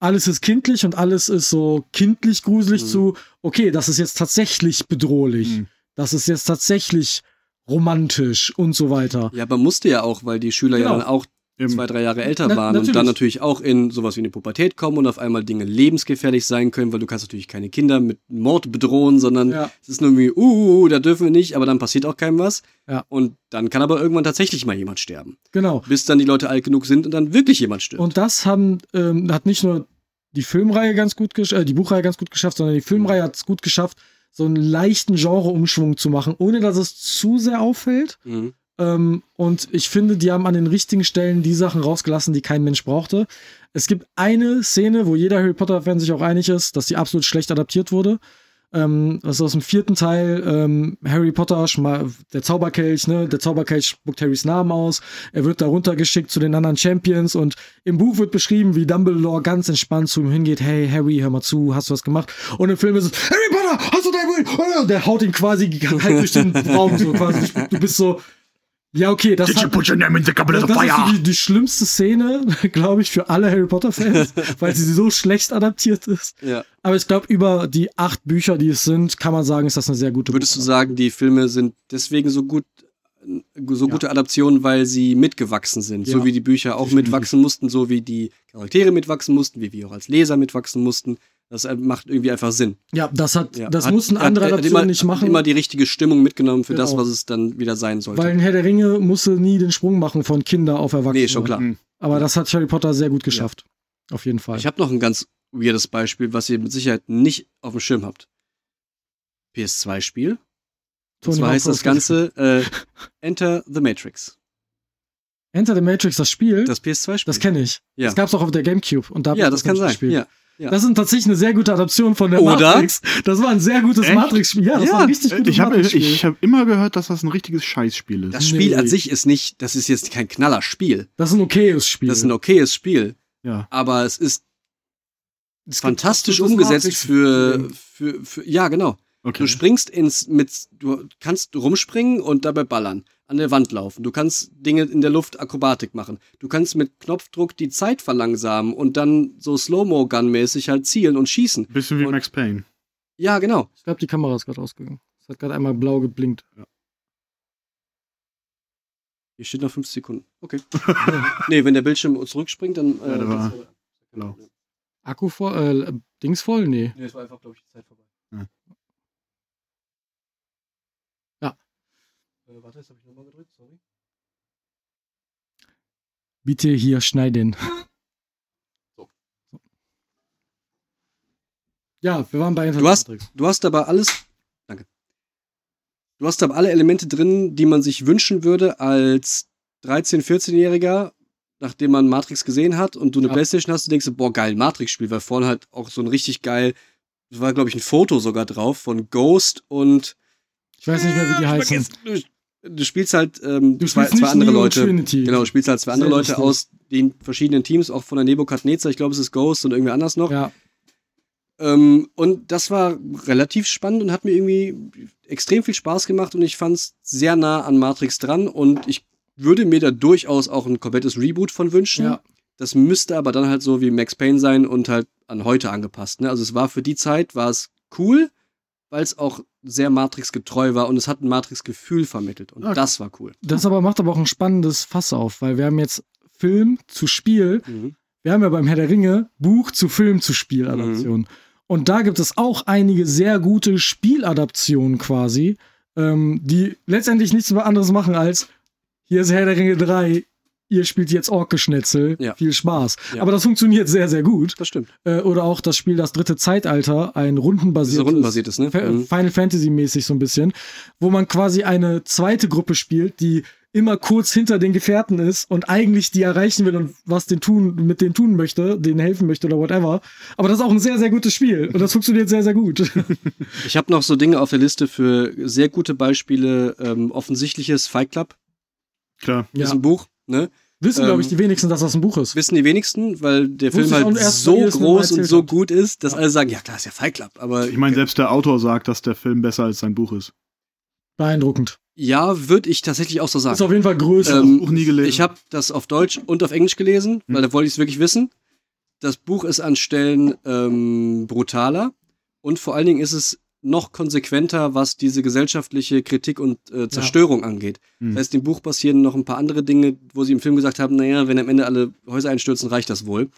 alles ist kindlich und alles ist so kindlich gruselig Mhm. zu, okay, das ist jetzt tatsächlich bedrohlich. Mhm. Das ist jetzt tatsächlich romantisch und so weiter. ja, aber musste ja auch, weil die Schüler Genau. ja dann auch Eben. zwei, drei Jahre älter Na- waren und dann natürlich. natürlich auch in sowas wie eine Pubertät kommen und auf einmal Dinge lebensgefährlich sein können, weil du kannst natürlich keine Kinder mit Mord bedrohen, sondern Ja. es ist nur irgendwie, uh, da dürfen wir nicht, aber dann passiert auch keinem was. Ja. Und dann kann aber irgendwann tatsächlich mal jemand sterben. Genau. Bis dann die Leute alt genug sind und dann wirklich jemand stirbt. Und das haben, ähm, hat nicht nur die Filmreihe ganz gut geschafft, äh, die Buchreihe ganz gut geschafft, sondern die Filmreihe hat es gut geschafft, so einen leichten Genreumschwung zu machen, ohne dass es zu sehr auffällt. mhm. Ähm, und ich finde, die haben an den richtigen Stellen die Sachen rausgelassen, die kein Mensch brauchte. Es gibt eine Szene, wo jeder Harry Potter-Fan sich auch einig ist, dass die absolut schlecht adaptiert wurde. Ähm, das ist aus dem vierten Teil. Ähm, Harry Potter, der Zauberkelch, ne? Der Zauberkelch spuckt Harrys Namen aus. Er wird da runtergeschickt zu den anderen Champions und im Buch wird beschrieben, wie Dumbledore ganz entspannt zu ihm hingeht. Hey, Harry, hör mal zu, hast du was gemacht? Und im Film ist es, Harry Potter, hast du dein Will? Und der haut ihn quasi halt durch den Raum, so quasi. Du bist so, ja, okay, das Did you hat, put your name in the goblet das ist die, die schlimmste Szene, glaube ich, für alle Harry Potter-Fans, weil sie so schlecht adaptiert ist. Ja. Aber ich glaube, über die acht Bücher, die es sind, kann man sagen, ist das eine sehr gute Würdest du Buch. sagen, die Filme sind deswegen so gut, so Ja. gute Adaptionen, weil sie mitgewachsen sind, Ja. so wie die Bücher auch Definitiv. mitwachsen mussten, so wie die Charaktere mitwachsen mussten, wie wir auch als Leser mitwachsen mussten. Das äh, macht irgendwie einfach Sinn. Ja, das hat, Ja. das Hat- mussten hat- andere hat Adaptionen immer, nicht hat machen. immer die richtige Stimmung mitgenommen für das, Genau. was es dann wieder sein sollte. weil ein Herr der Ringe musste nie den Sprung machen von Kinder auf Erwachsene. nee, schon klar. Mhm. Aber das hat Harry Potter sehr gut geschafft. Auf jeden Fall. Ich habe noch ein ganz weirdes Beispiel, was ihr mit Sicherheit nicht auf dem Schirm habt. PS2-Spiel. Und zwar heißt das Ganze äh, Enter the Matrix. Enter the Matrix, das Spiel, das, Das PS2-Spiel. kenne ich. Ja. Das gab es auch auf der Gamecube. Und da ja, ich das kann sein. gespielt. Ja. Ja. Das ist tatsächlich eine sehr gute Adaption von der Oder? Matrix. Das war ein sehr gutes? Matrix-Spiel. Ja, das Ja, war ein richtig gutes Ich habe Matrix-Spiel. ich hab immer gehört, dass das ein richtiges Scheißspiel ist. Das Spiel Nee. an sich ist nicht, das ist jetzt kein Knallerspiel. Das ist ein okayes Spiel. Das ist ein okayes Spiel. ja. Aber es ist Es fantastisch umgesetzt Matrix- für, für, für, ja, genau. Okay. Du springst ins, mit, du kannst rumspringen und dabei ballern, an der Wand laufen. Du kannst Dinge in der Luft Akrobatik machen. Du kannst mit Knopfdruck die Zeit verlangsamen und dann so Slow-Mo-Gun-mäßig halt zielen und schießen. Bisschen wie Und- Max Payne. Ja, genau. Ich glaube, die Kamera ist gerade ausgegangen. Es hat gerade einmal blau geblinkt. Hier steht noch 5 Sekunden. Okay. nee, wenn der Bildschirm zurückspringt, dann. Äh, Ja, war- genau. Akku voll, äh, Dings voll? Nee. Nee, es war einfach, glaube ich, die Zeit vorbei. Ja. Ja. Äh, warte, jetzt habe ich nochmal gedrückt, sorry. Bitte hier schneiden. So. Ja, wir waren bei Du hast- Matrix. Du hast aber alles. Danke. Du hast aber alle Elemente drin, die man sich wünschen würde als 13-, 14-Jähriger, nachdem man Matrix gesehen hat und du eine Ja. Playstation hast, du denkst, boah, geil, Matrix-Spiel, weil vorne halt auch so ein richtig geil, war, glaube ich, ein Foto sogar drauf von Ghost und Ich weiß nicht mehr, wie die heißen. Du, spielst halt ähm, Du zwei, spielst zwei andere Neo Leute. Genau, du spielst halt zwei andere Sehr Leute aus den verschiedenen Teams, auch von der Nebukadnezar, ich glaube, es ist Ghost und irgendwer anders noch. Ja. Ähm, und das war relativ spannend und hat mir irgendwie extrem viel Spaß gemacht und ich fand es sehr nah an Matrix dran und ich würde mir da durchaus auch ein komplettes Reboot von wünschen. Ja. Das müsste aber dann halt so wie Max Payne sein und halt an heute angepasst. Ne? Also es war für die Zeit, war es cool, weil es auch sehr Matrix getreu war und es hat ein Matrix-Gefühl vermittelt und Okay. das war cool. Das aber macht aber auch ein spannendes Fass auf, weil wir haben jetzt Film zu Spiel, Mhm. wir haben ja beim Herr der Ringe Buch zu Film zu Spieladaption. Mhm. Und da gibt es auch einige sehr gute Spieladaptionen quasi, ähm, die letztendlich nichts anderes machen als hier ist Herr der Ringe 3, ihr spielt jetzt Orkeschnetzel, Ja. viel Spaß. Ja. Aber das funktioniert sehr, sehr gut. Das stimmt. Äh, oder auch das Spiel Das dritte Zeitalter, ein rundenbasiertes, rundenbasiertes, ne? Mhm. Final Fantasy mäßig so ein bisschen, wo man quasi eine zweite Gruppe spielt, die immer kurz hinter den Gefährten ist und eigentlich die erreichen will und was den tun, mit denen tun möchte, denen helfen möchte oder whatever. Aber das ist auch ein sehr, sehr gutes Spiel und das funktioniert sehr, sehr gut. Ich habe noch so Dinge auf der Liste für sehr gute Beispiele. Ähm, offensichtliches Fight Club Klar. Ja. ist ein Buch. Ne? Wissen, Ähm, glaube ich, die wenigsten, dass das ein Buch ist. Wissen die wenigsten, weil der Wusste Film halt so groß und so gut ist, dass alle sagen, ja klar, ist ja Fight Club. Aber Ich meine, selbst der Autor sagt, dass der Film besser als sein Buch ist. Beeindruckend. ja, würde ich tatsächlich auch so Ist sagen. auf jeden Fall größer. Ähm, Buch nie gelesen. Ich habe das auf Deutsch und auf Englisch gelesen, weil da wollte ich es wirklich wissen. Das Buch ist an Stellen ähm, brutaler und vor allen Dingen ist es noch konsequenter, was diese gesellschaftliche Kritik und äh, Zerstörung angeht. Hm. Das heißt, im Buch passieren noch ein paar andere Dinge, wo sie im Film gesagt haben, naja, wenn am Ende alle Häuser einstürzen, reicht das wohl.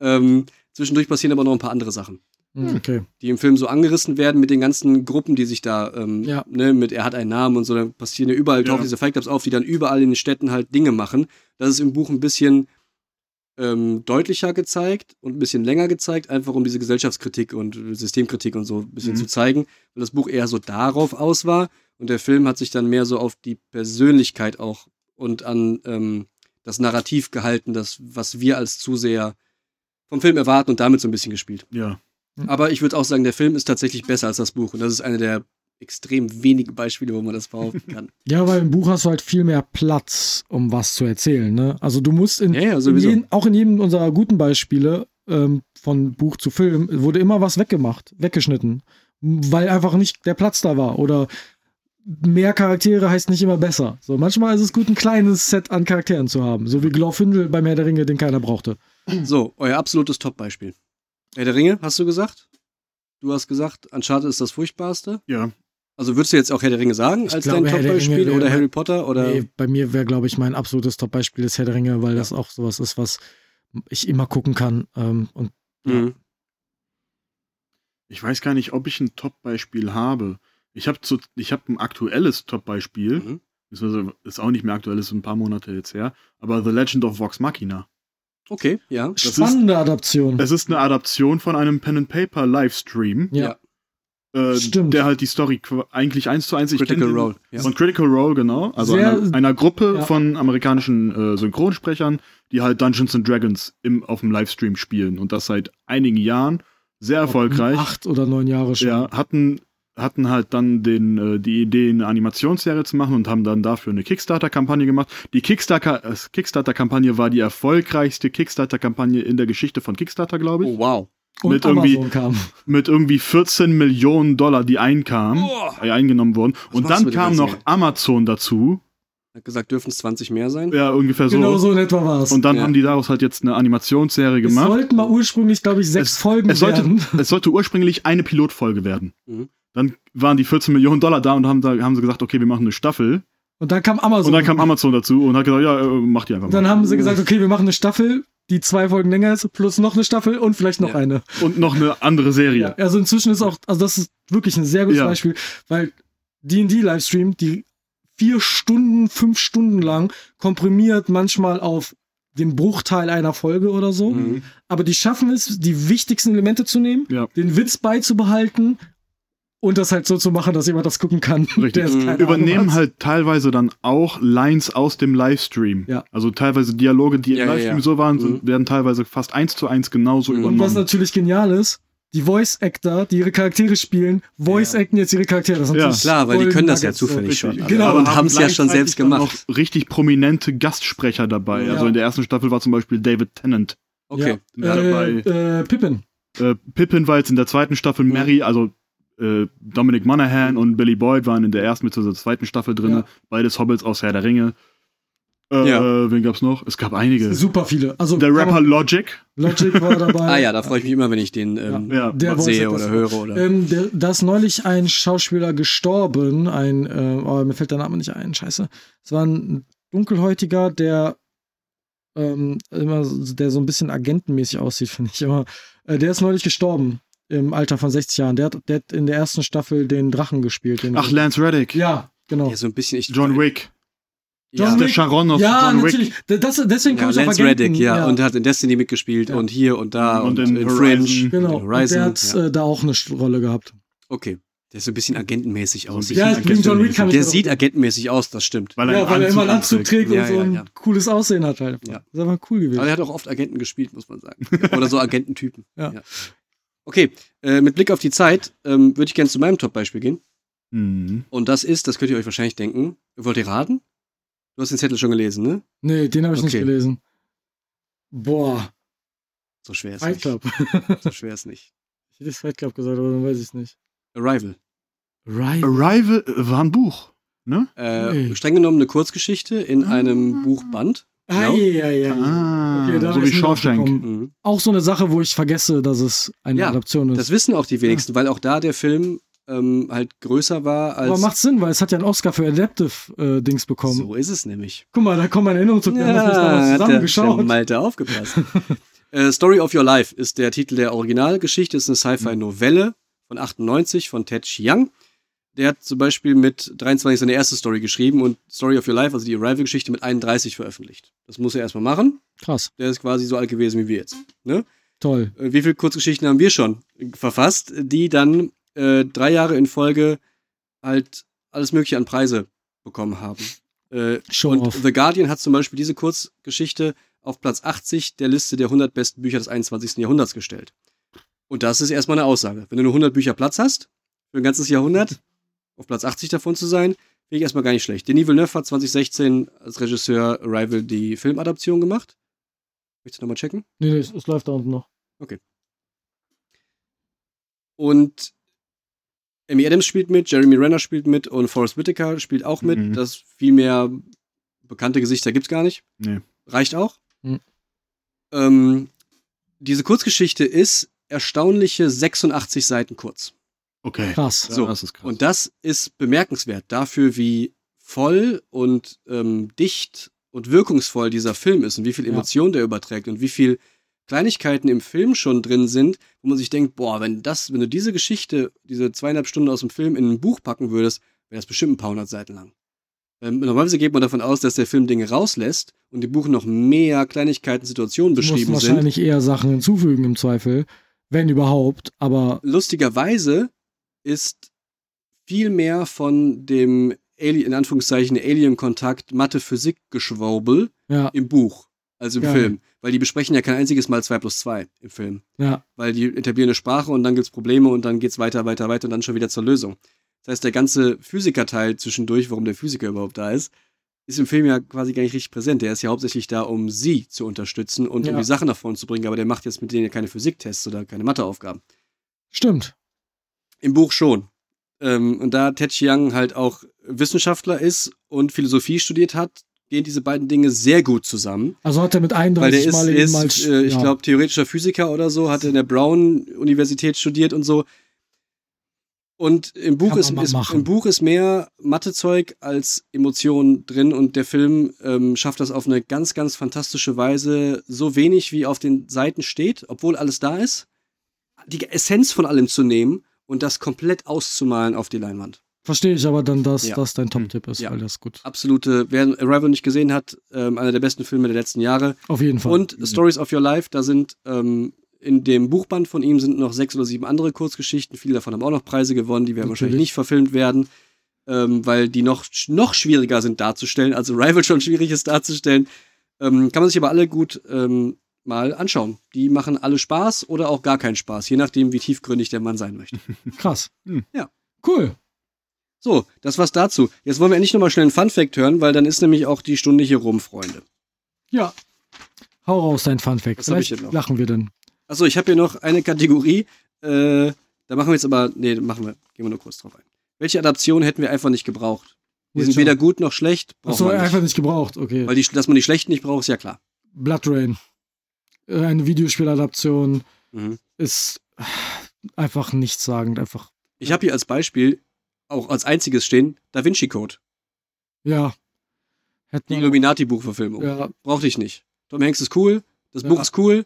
Ähm, zwischendurch passieren aber noch ein paar andere Sachen, Hm, okay. die im Film so angerissen werden mit den ganzen Gruppen, die sich da, ähm, Ja. ne, mit er hat einen Namen und so, dann passieren ja überall, Ja. tauchen diese Fight Clubs auf, die dann überall in den Städten halt Dinge machen. Das ist im Buch ein bisschen ähm, deutlicher gezeigt und ein bisschen länger gezeigt, einfach um diese Gesellschaftskritik und Systemkritik und so ein bisschen Mhm. zu zeigen, weil das Buch eher so darauf aus war und der Film hat sich dann mehr so auf die Persönlichkeit auch und an ähm, das Narrativ gehalten, das, was wir als Zuseher vom Film erwarten und damit so ein bisschen gespielt. Ja. Aber ich würde auch sagen, der Film ist tatsächlich besser als das Buch und das ist eine der extrem wenigen Beispiele, wo man das behaupten kann. Ja, weil im Buch hast du halt viel mehr Platz, um was zu erzählen. Ne? Also du musst in, Ja, ja, in jeden, auch in jedem unserer guten Beispiele ähm, von Buch zu Film wurde immer was weggemacht, weggeschnitten, weil einfach nicht der Platz da war oder mehr Charaktere heißt nicht immer besser. So manchmal ist es gut, ein kleines Set an Charakteren zu haben, so wie Glorfindel beim Herr der Ringe, den keiner brauchte. So, euer absolutes Top-Beispiel. Herr der Ringe, hast du gesagt? Du hast gesagt, Uncharted ist das furchtbarste. Ja. Also würdest du jetzt auch Herr der Ringe sagen Ich als glaube, dein Top-Beispiel oder Harry Potter oder Nee, bei mir wäre, glaube ich, mein absolutes Top-Beispiel ist Herr der Ringe, weil das auch sowas ist, was ich immer gucken kann. Ähm, und Mhm. Ich weiß gar nicht, ob ich ein Top-Beispiel habe. Ich habe ich hab ein aktuelles Top-Beispiel. Mhm. Beziehungsweise Ist auch nicht mehr aktuell, ist ein paar Monate jetzt her. Aber The Legend of Vox Machina. Okay, ja. Das ist, spannende Adaption. es ist eine Adaption von einem Pen-and-Paper-Livestream, ja. Äh, Stimmt. der halt die Story eigentlich eins zu eins ich Critical den- Role. Ja. Von Critical Role, genau. Also Sehr- einer, einer Gruppe ja. von amerikanischen äh, Synchronsprechern, die halt Dungeons and Dragons im, auf dem Livestream spielen. Und das seit einigen Jahren. Sehr erfolgreich. Acht oder neun Jahre schon. Ja, hatten, hatten halt dann den, äh, die Idee, eine Animationsserie zu machen und haben dann dafür eine Kickstarter-Kampagne gemacht. Die Kickstarter- äh, Kickstarter-Kampagne war die erfolgreichste Kickstarter-Kampagne in der Geschichte von Kickstarter, glaube ich. Oh, wow. Und mit irgendwie- kam. Mit irgendwie 14 Millionen Dollar, die einkamen, äh, eingenommen wurden. und machst du dann kam noch Geld? Amazon dazu. Hat gesagt, dürfen es 20 mehr sein? Ja, ungefähr so. Genau so in etwa war es. Und dann Ja. haben die daraus halt jetzt eine Animationsserie Es gemacht. sollten mal ursprünglich, glaube ich, sechs Es- Folgen es sollte, werden. es sollte ursprünglich eine Pilotfolge werden. Mhm. Dann waren die 14 Millionen Dollar da und haben, da, haben sie gesagt, okay, wir machen eine Staffel. Und dann kam Amazon. Und dann kam Amazon dazu und hat gesagt, ja, äh, macht die einfach Und dann mal. haben sie gesagt, okay, wir machen eine Staffel, die zwei Folgen länger ist, plus noch eine Staffel und vielleicht noch Ja. eine. Und noch eine andere Serie. Ja, also inzwischen ist auch, also das ist wirklich ein sehr gutes Ja. Beispiel, weil D&D-Livestream, die vier Stunden, fünf Stunden lang komprimiert manchmal auf den Bruchteil einer Folge oder so. Mhm. Aber die schaffen es, die wichtigsten Elemente zu nehmen, Ja. den Witz beizubehalten und das halt so zu machen, dass jemand das gucken kann. Richtig. Ahnung Übernehmen hat. halt teilweise dann auch Lines aus dem Livestream. Ja. Also teilweise Dialoge, die Ja, im Livestream ja. so waren, Mhm. werden teilweise fast eins zu eins genauso Mhm. Und übernommen. was natürlich genial ist, die Voice-Actor, die ihre Charaktere spielen, Voice-acten jetzt ihre Charaktere. Das Ja. Klar, weil die können das ja Nuggets, so. zufällig schon. Genau. Und Aber haben es ja schon selbst gemacht. Noch richtig prominente Gastsprecher dabei. Ja. Also in der ersten Staffel war zum Beispiel David Tennant Okay. Ja. dabei. Äh, äh, Pippin. Äh, Pippin war jetzt in der zweiten Staffel Mhm. Mary, also äh, Dominic Monaghan und Billy Boyd waren in der ersten mit der zweiten Staffel drin. Ja. Beides Hobbits aus Herr der Ringe. Äh, Ja. Wen gab's noch? Es gab einige. Super viele. Also Der Rapper Logic. Logic war dabei. Ah ja, da freue ich mich immer, wenn ich den ähm, Ja. Der sehe oder höre. Oder. Ähm, der, da ist neulich ein Schauspieler gestorben, ein, äh, oh, mir fällt der Name nicht ein, scheiße. Es war ein dunkelhäutiger, der ähm, immer, so- der so ein bisschen agentenmäßig aussieht, finde ich immer. Äh, der ist neulich gestorben im Alter von 60 Jahren. Der hat, der hat in der ersten Staffel den Drachen gespielt. Den Ach, Lance Reddick. Ja, genau. ja, so ein bisschen. Ich, John Wick. Ja, John Der Wick. Sharon aus Ja, John Wick. natürlich. Das, deswegen ja komme ich auf Lance Agenten. Reddick, ja, Und hat in Destiny mitgespielt Ja. und hier und da Und und, in in, Horizon. Fringe. Genau. in und der Horizon. hat ja. äh, da auch eine Rolle gehabt. Okay. Der ist so ein bisschen agentenmäßig aus. Ja, wegen John Wick kann ich der sieht auch- agentenmäßig aus, das stimmt. Weil er, Ja, weil er immer einen Anzug trägt Ja, und so ja, ein ja. cooles Aussehen hat halt. Ja. Das ist aber cool gewesen. Aber er hat auch oft Agenten gespielt, muss man sagen. Oder so Agententypen. Ja. Okay, äh, mit Blick auf die Zeit ähm, würde ich gerne zu meinem Top-Beispiel gehen. Mhm. Und das ist, das könnt ihr euch wahrscheinlich denken. Wollt ihr raten? Du hast den Zettel schon gelesen, ne? Nee, den habe ich nicht Okay. gelesen. Boah, So schwer ist Fight nicht. Club. So schwer ist nicht. ich hätte Fight Club gesagt, aber dann weiß ich es nicht. Arrival. Right. Arrival äh, war ein Buch. Ne? Äh, Nee. Streng genommen eine Kurzgeschichte in Ah. einem Buchband. Ah, ja, ja, ja. Ah, Okay, so wie Shawshank. Mhm. Auch so eine Sache, wo ich vergesse, dass es eine Ja, Adaption ist. Das wissen auch die wenigsten, weil auch da der Film ähm, halt größer war als. aber macht Sinn, weil es hat ja einen Oscar für Adaptive äh, Dings bekommen. so ist es nämlich. Guck mal, da kommen meine haben das nicht damals hat der, zusammen der geschaut. Malte aufgepasst. äh, Story of Your Life ist der Titel der Originalgeschichte, ist eine Sci-Fi-Novelle von 98 von Ted Chiang. Der hat zum Beispiel mit 23 seine erste Story geschrieben und Story of Your Life, also die Arrival-Geschichte, mit 31 veröffentlicht. Das muss er erstmal machen. Krass, Der ist quasi so alt gewesen wie wir jetzt. Ne? toll. Äh, Wie viele Kurzgeschichten haben wir schon verfasst, die dann äh, drei Jahre in Folge halt alles Mögliche an Preise bekommen haben? Äh, Show und off. The Guardian hat zum Beispiel diese Kurzgeschichte auf Platz 80 der Liste der 100 besten Bücher des 21. Jahrhunderts gestellt. Und das ist erstmal eine Aussage. Wenn du nur 100 Bücher Platz hast, für ein ganzes Jahrhundert, auf Platz 80 davon zu sein, finde ich erstmal gar nicht schlecht. Denis Villeneuve hat 2016 als Regisseur Arrival die Filmadaption gemacht. Möchtest du nochmal checken? Nee, nee, es, es läuft da unten noch. Und Amy Adams spielt mit, Jeremy Renner spielt mit und Forrest Whitaker spielt auch mit. Mhm. Das viel mehr bekannte Gesichter gibt's gar nicht. Nee. Reicht auch. Mhm. Ähm, diese Kurzgeschichte ist erstaunliche 86 Seiten kurz. Okay. Krass. Ja, So, das ist krass. Und das ist bemerkenswert dafür, wie voll und ähm, dicht und wirkungsvoll dieser Film ist und wie viel Ja. Emotion der überträgt und wie viel Kleinigkeiten im Film schon drin sind, wo man sich denkt, boah, wenn das, wenn du diese Geschichte, diese zweieinhalb Stunden aus dem Film in ein Buch packen würdest, wäre das bestimmt ein paar hundert Seiten lang. Ähm, normalerweise geht man davon aus, dass der Film Dinge rauslässt und im Buch noch mehr Kleinigkeiten, Situationen Du musst beschrieben sind. wahrscheinlich eher Sachen hinzufügen im Zweifel, wenn überhaupt, aber lustigerweise ist viel mehr von dem Alien, in Anführungszeichen Alien-Kontakt Mathe-Physik-Geschwurbel ja, im Buch, also im Geil. Film. Weil die besprechen ja kein einziges Mal 2 plus 2 im Film. ja, Weil die etablieren eine Sprache und dann gibt's Probleme und dann geht's weiter, weiter, weiter und dann schon wieder zur Lösung. Das heißt, der ganze Physikerteil zwischendurch, warum der Physiker überhaupt da ist, ist im Film ja quasi gar nicht richtig präsent. Der ist ja hauptsächlich da, um sie zu unterstützen und um Ja. die Sachen nach vorne zu bringen, aber der macht jetzt mit denen ja keine Physiktests oder keine Matheaufgaben. stimmt. Im Buch schon. Ähm, und da Ted Chiang halt auch Wissenschaftler ist und Philosophie studiert hat, gehen diese beiden Dinge sehr gut zusammen. Also hat er mit Weil 31 der ist, Mal ist als, äh, ich ja. glaube, theoretischer Physiker oder so, hat in der Brown-Universität studiert und so. Und im Buch, ist, mal ist, im Buch ist mehr Mathezeug als Emotion drin und der Film ähm, schafft das auf eine ganz, ganz fantastische Weise, so wenig wie auf den Seiten steht, obwohl alles da ist, die Essenz von allem zu nehmen und das komplett auszumalen auf die Leinwand. Verstehe ich aber dann, dass Ja. das dein Top-Tipp ist, Ja. weil das gut. Absolute, wer Arrival nicht gesehen hat, ähm, einer der besten Filme der letzten Jahre. Auf jeden Fall. Und Stories of Your Life, da sind ähm, in dem Buchband von ihm sind noch sechs oder sieben andere Kurzgeschichten. Viele davon haben auch noch Preise gewonnen, die werden wahrscheinlich Natürlich. nicht verfilmt werden, ähm, weil die noch, noch schwieriger sind darzustellen, als Rival schon schwierig ist darzustellen. Ähm, kann man sich aber alle gut ähm, mal anschauen. Die machen alle Spaß oder auch gar keinen Spaß, je nachdem, wie tiefgründig der Mann sein möchte. Krass. Hm. Ja. Cool. So, das war's dazu. Jetzt wollen wir endlich nochmal schnell einen Fun-Fact hören, weil dann ist nämlich auch die Stunde hier rum, Freunde. Ja. Hau raus, dein Funfact. Was hab ich denn noch? lachen wir denn. Achso, ich habe hier noch eine Kategorie. Äh, da machen wir jetzt aber, nee, machen wir, gehen wir nur kurz drauf ein. Welche Adaption hätten wir einfach nicht gebraucht? Die sind weder gut noch schlecht. Achso, einfach nicht gebraucht. Okay. Weil die, dass man die schlechten nicht braucht, ist ja klar. Blood Rain. Äh, Eine Videospieladaption Mhm. ist einfach nichtssagend. Einfach, Ich habe hier als Beispiel, auch als einziges stehen, Da Vinci Code. ja. Die Hätten wir, Illuminati-Buchverfilmung. ja, Brauchte ich nicht. Tom Hanks ist cool, das Ja. Buch ist cool.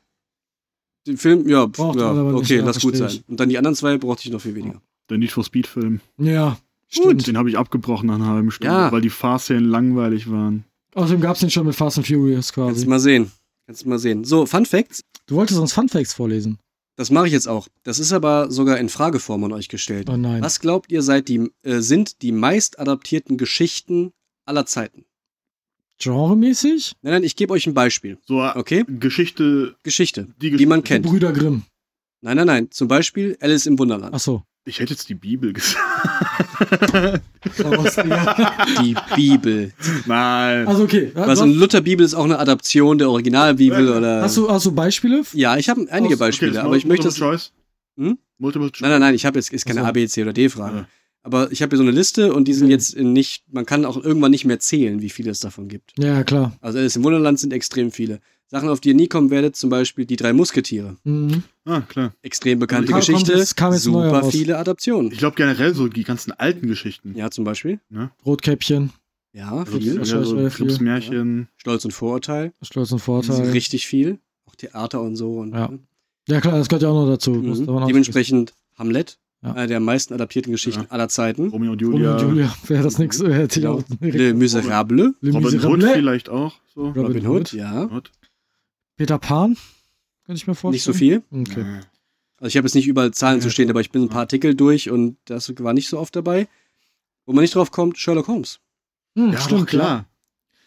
Den Film, ja, pf, Braucht ja nicht, okay, ja, lass gut sein. ich. Und dann die anderen zwei brauchte ich noch viel weniger. Der Need for Speed Film. ja, stimmt. Den habe ich abgebrochen nach einer halben Stunde, Ja. weil die Fahrszenen langweilig waren. Außerdem gab es den schon mit Fast and Furious quasi. du mal sehen. Kannst du mal sehen. So, Fun Facts. Du wolltest uns Funfacts vorlesen. Das mache ich jetzt auch. Das ist aber sogar in Frageform an euch gestellt. Oh nein. Was glaubt ihr, seid die, äh, sind die meist adaptierten Geschichten aller Zeiten? Genremäßig? Nein, nein, ich gebe euch ein Beispiel. So, Okay? Geschichte, Geschichte, die, die man kennt. Brüder Grimm. Nein, nein, nein. Zum Beispiel Alice im Wunderland. Achso. Ich hätte jetzt die Bibel gesagt. Die Bibel. Nein. Also okay. In hast, Lutherbibel ist auch eine Adaption der Originalbibel oder. hast, du, hast du Beispiele? Ja, ich habe einige Aus- Beispiele, Okay, aber ich möchte das. Multiple Choice. Hm? Multiple Choice. Nein, nein, nein, ich habe jetzt ist keine Ach so. A, B, C oder D-Frage. Ja. Aber ich habe hier so eine Liste und die sind jetzt nicht, man kann auch irgendwann nicht mehr zählen, wie viele es davon gibt. Ja, klar. Also Alice im Wunderland sind extrem viele. Sachen, auf die ihr nie kommen werdet, zum Beispiel die drei Musketiere. Mhm. Ah, klar. Extrem bekannte Kam- kommt Geschichte, jetzt- kam jetzt super viele Adaptionen. Ich glaube generell so die ganzen alten Geschichten. Ja, zum Beispiel. Rotkäppchen, Ja, viel. Das ja, so ich viel. Grips Märchen. Stolz und Vorurteil. Stolz und Vorteil. Richtig viel. Auch Theater und so. Und, Ja. Ja klar, das gehört ja auch noch dazu. Mhm. Auch Dementsprechend Hamlet, Ja. einer der meisten adaptierten Geschichten Ja. aller Zeiten. Romeo und Romeo Julia. und Julia. Wäre das nichts, hätte ich Genau. auch Le Miserable. Le Robin Hood vielleicht auch. So. Robin Robin Hood. Hood, ja. Hood. Peter Pan? Könnte ich mir vorstellen. Nicht so viel. Okay. Also ich habe jetzt nicht überall Zahlen Ja, zu stehen, aber ich bin ein paar Artikel durch und das war nicht so oft dabei. Wo man nicht drauf kommt, Sherlock Holmes. Hm, Ja, stimmt, doch, klar.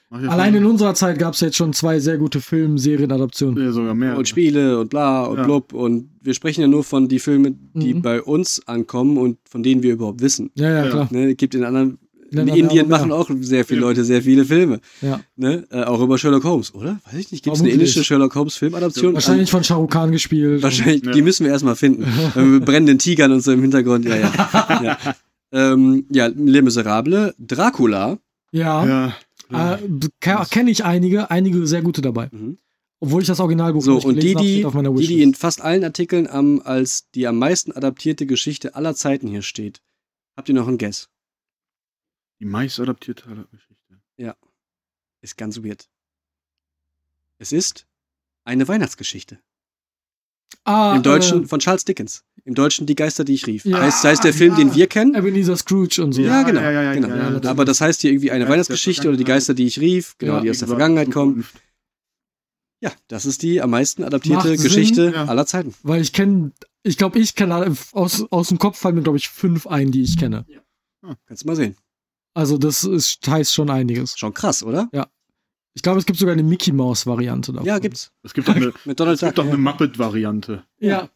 Ich Allein in unserer Zeit gab es jetzt schon zwei sehr gute Film-Serienadaptionen. Ja, sogar mehr. Und Spiele und bla und Ja. blub. Und wir sprechen ja nur von die Filme, die Mhm. bei uns ankommen und von denen wir überhaupt wissen. Ja, ja, Ja. klar. Ne, gibt in anderen. In Indien machen auch sehr viele. Leute sehr viele Filme. Ja. Ne? Äh, auch über Sherlock Holmes, oder? Weiß ich nicht. Gibt es eine indische Sherlock Holmes Filmadaption? Wahrscheinlich von Shah Rukh Khan gespielt. Wahrscheinlich, Ja. die müssen wir erstmal finden. Äh, Mit brennenden Tigern und so im Hintergrund. Ja, ja. ja. Ähm, ja, Les Miserable, Dracula. Ja. Ja. Äh, Kenne ich einige, einige sehr gute dabei. Mhm. Obwohl ich das Originalbuch So, nicht und die, die, steht auf meiner die, die in fast allen Artikeln am, als die am meisten adaptierte Geschichte aller Zeiten hier steht. Habt ihr noch einen Guess? Die meist adaptierte Geschichte. Ist ganz weird. Es ist eine Weihnachtsgeschichte. ah, Im Deutschen Äh, von Charles Dickens. Im Deutschen Die Geister, die ich rief. Ja, heißt, heißt der Film, ja. den wir kennen? Ebenezer Scrooge und so. Ja, genau. Ja, ja, ja, genau. ja, ja. Aber das heißt hier irgendwie eine Weihnachtsgeschichte oder die. Geister, die ich rief, genau, Ja. die aus der Vergangenheit kommen. Ja, das ist die am meisten adaptierte Macht Sinn, Geschichte ja. aller Zeiten. Weil ich kenne, ich glaube, ich kenne aus, aus dem Kopf fallen mir, glaube ich, fünf ein, die ich kenne. Kannst du mal sehen. Also das ist, heißt schon einiges. Schon krass, oder? Ich glaube, es gibt sogar eine Mickey Mouse Variante davon. Ja, gibt's. Es gibt doch eine, Mit Donald es gibt Duck. doch eine Muppet-Variante. Ja.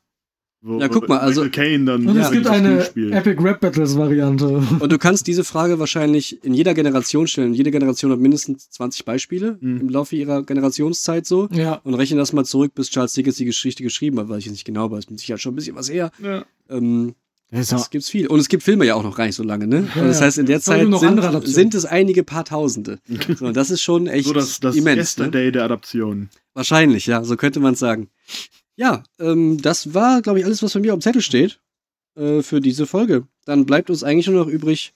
Wo, Ja, guck mal, also- dann Und Ja, es gibt eine. Epic Rap Battles Variante. Und du kannst diese Frage wahrscheinlich in jeder Generation stellen. Jede Generation hat mindestens 20 Beispiele Mhm. im Laufe ihrer Generationszeit so. Ja. Und rechne das mal zurück, bis Charles Dickens die Geschichte geschrieben hat, weil ich es nicht genau weiß. Mit Sicherheit schon ein bisschen was her. Ja. Ähm, Das das gibt's viel. Und es gibt Filme ja auch noch gar nicht so lange, ne? Ja, das heißt, in der Zeit sind, sind es einige paar Tausende. So, das ist schon echt So das, das immens. Ne? Yesterday der Adaption. Wahrscheinlich, ja, so könnte man es sagen. Ja, ähm, das war, glaube ich, alles, was bei mir auf dem Zettel steht äh, für diese Folge. Dann bleibt uns eigentlich nur noch übrig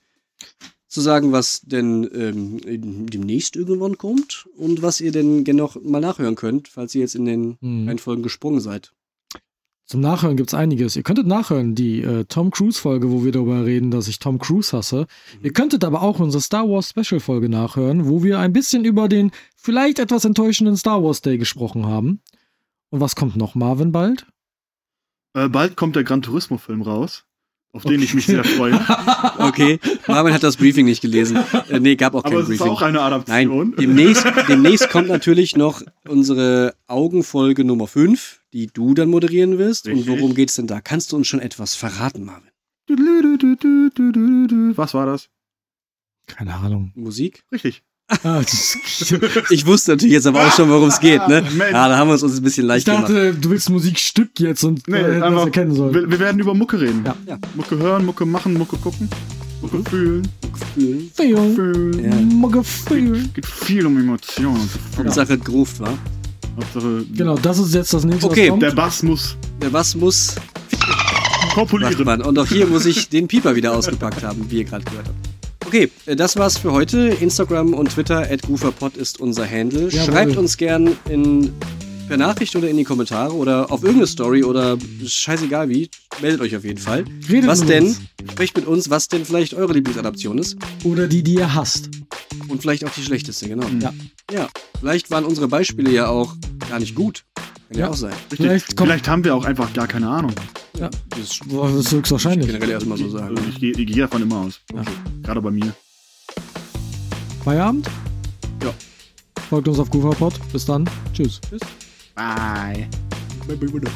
zu sagen, was denn ähm, demnächst irgendwann kommt und was ihr denn gerne noch mal nachhören könnt, falls ihr jetzt in den Hm. Reihenfolgen gesprungen seid. Zum Nachhören gibt's einiges. Ihr könntet nachhören, die äh, Tom Cruise-Folge, wo wir darüber reden, dass ich Tom Cruise hasse. Ihr könntet aber auch unsere Star Wars Special-Folge nachhören, wo wir ein bisschen über den vielleicht etwas enttäuschenden Star Wars Day gesprochen haben. Und was kommt noch, Marvin, bald? Äh, bald kommt der Gran Turismo-Film raus, auf den ich mich sehr freue. Okay, Marvin hat das Briefing nicht gelesen. Äh, nee, gab auch kein Aber es ist auch eine Nein, Adaption. demnächst, demnächst kommt natürlich noch unsere Augenfolge Nummer 5, die du dann moderieren wirst. Richtig. Und worum geht's denn da? Kannst du uns schon etwas verraten, Marvin? Was war das? Keine Ahnung. Musik? Richtig. Ah, Ich wusste natürlich jetzt aber auch schon, worum es geht, ne? Mensch. Ja, da haben wir es uns ein bisschen ich leicht gemacht. dachte, du willst Musikstück jetzt und Nee, äh, einfach, erkennen sollen. wir, wir werden über Mucke reden. Ja. Ja. Mucke hören, Mucke machen, Mucke gucken, Mucke fühlen. Fühlen. Feel, fühlen. Ja. Mucke feel. Geht viel um Emotionen. Hauptsache groovt, war. Hauptsache, Genau, das ist jetzt das nächste, Okay, was kommt. der Bass muss Der was muss, man. Und auch hier muss ich den Pieper wieder ausgepackt haben, wie ihr gerade gehört habt. Okay, das war's für heute. Instagram und Twitter at GooferPod ist unser Handle. Jawohl. Schreibt uns gern in, per Nachricht oder in die Kommentare oder auf irgendeine Story oder scheißegal wie. Meldet euch auf jeden Fall. Redet was denn, uns. sprecht mit uns, was denn vielleicht eure Lieblingsadaption ist. Oder die, die ihr hasst. Und vielleicht auch die schlechteste, genau. Ja. Ja, vielleicht waren unsere Beispiele ja auch gar nicht gut. Kann ja, auch sein. Richtig. Vielleicht Vielleicht haben wir auch einfach gar keine Ahnung. Ja. Das ist höchstwahrscheinlich. generell erstmal so sagen. Also ich gehe ich gehe davon immer aus. Ja. Gerade bei mir. Feierabend? Ja. Folgt uns auf GufaPod. Bis dann. Tschüss. Bye. Bye, bye, bye.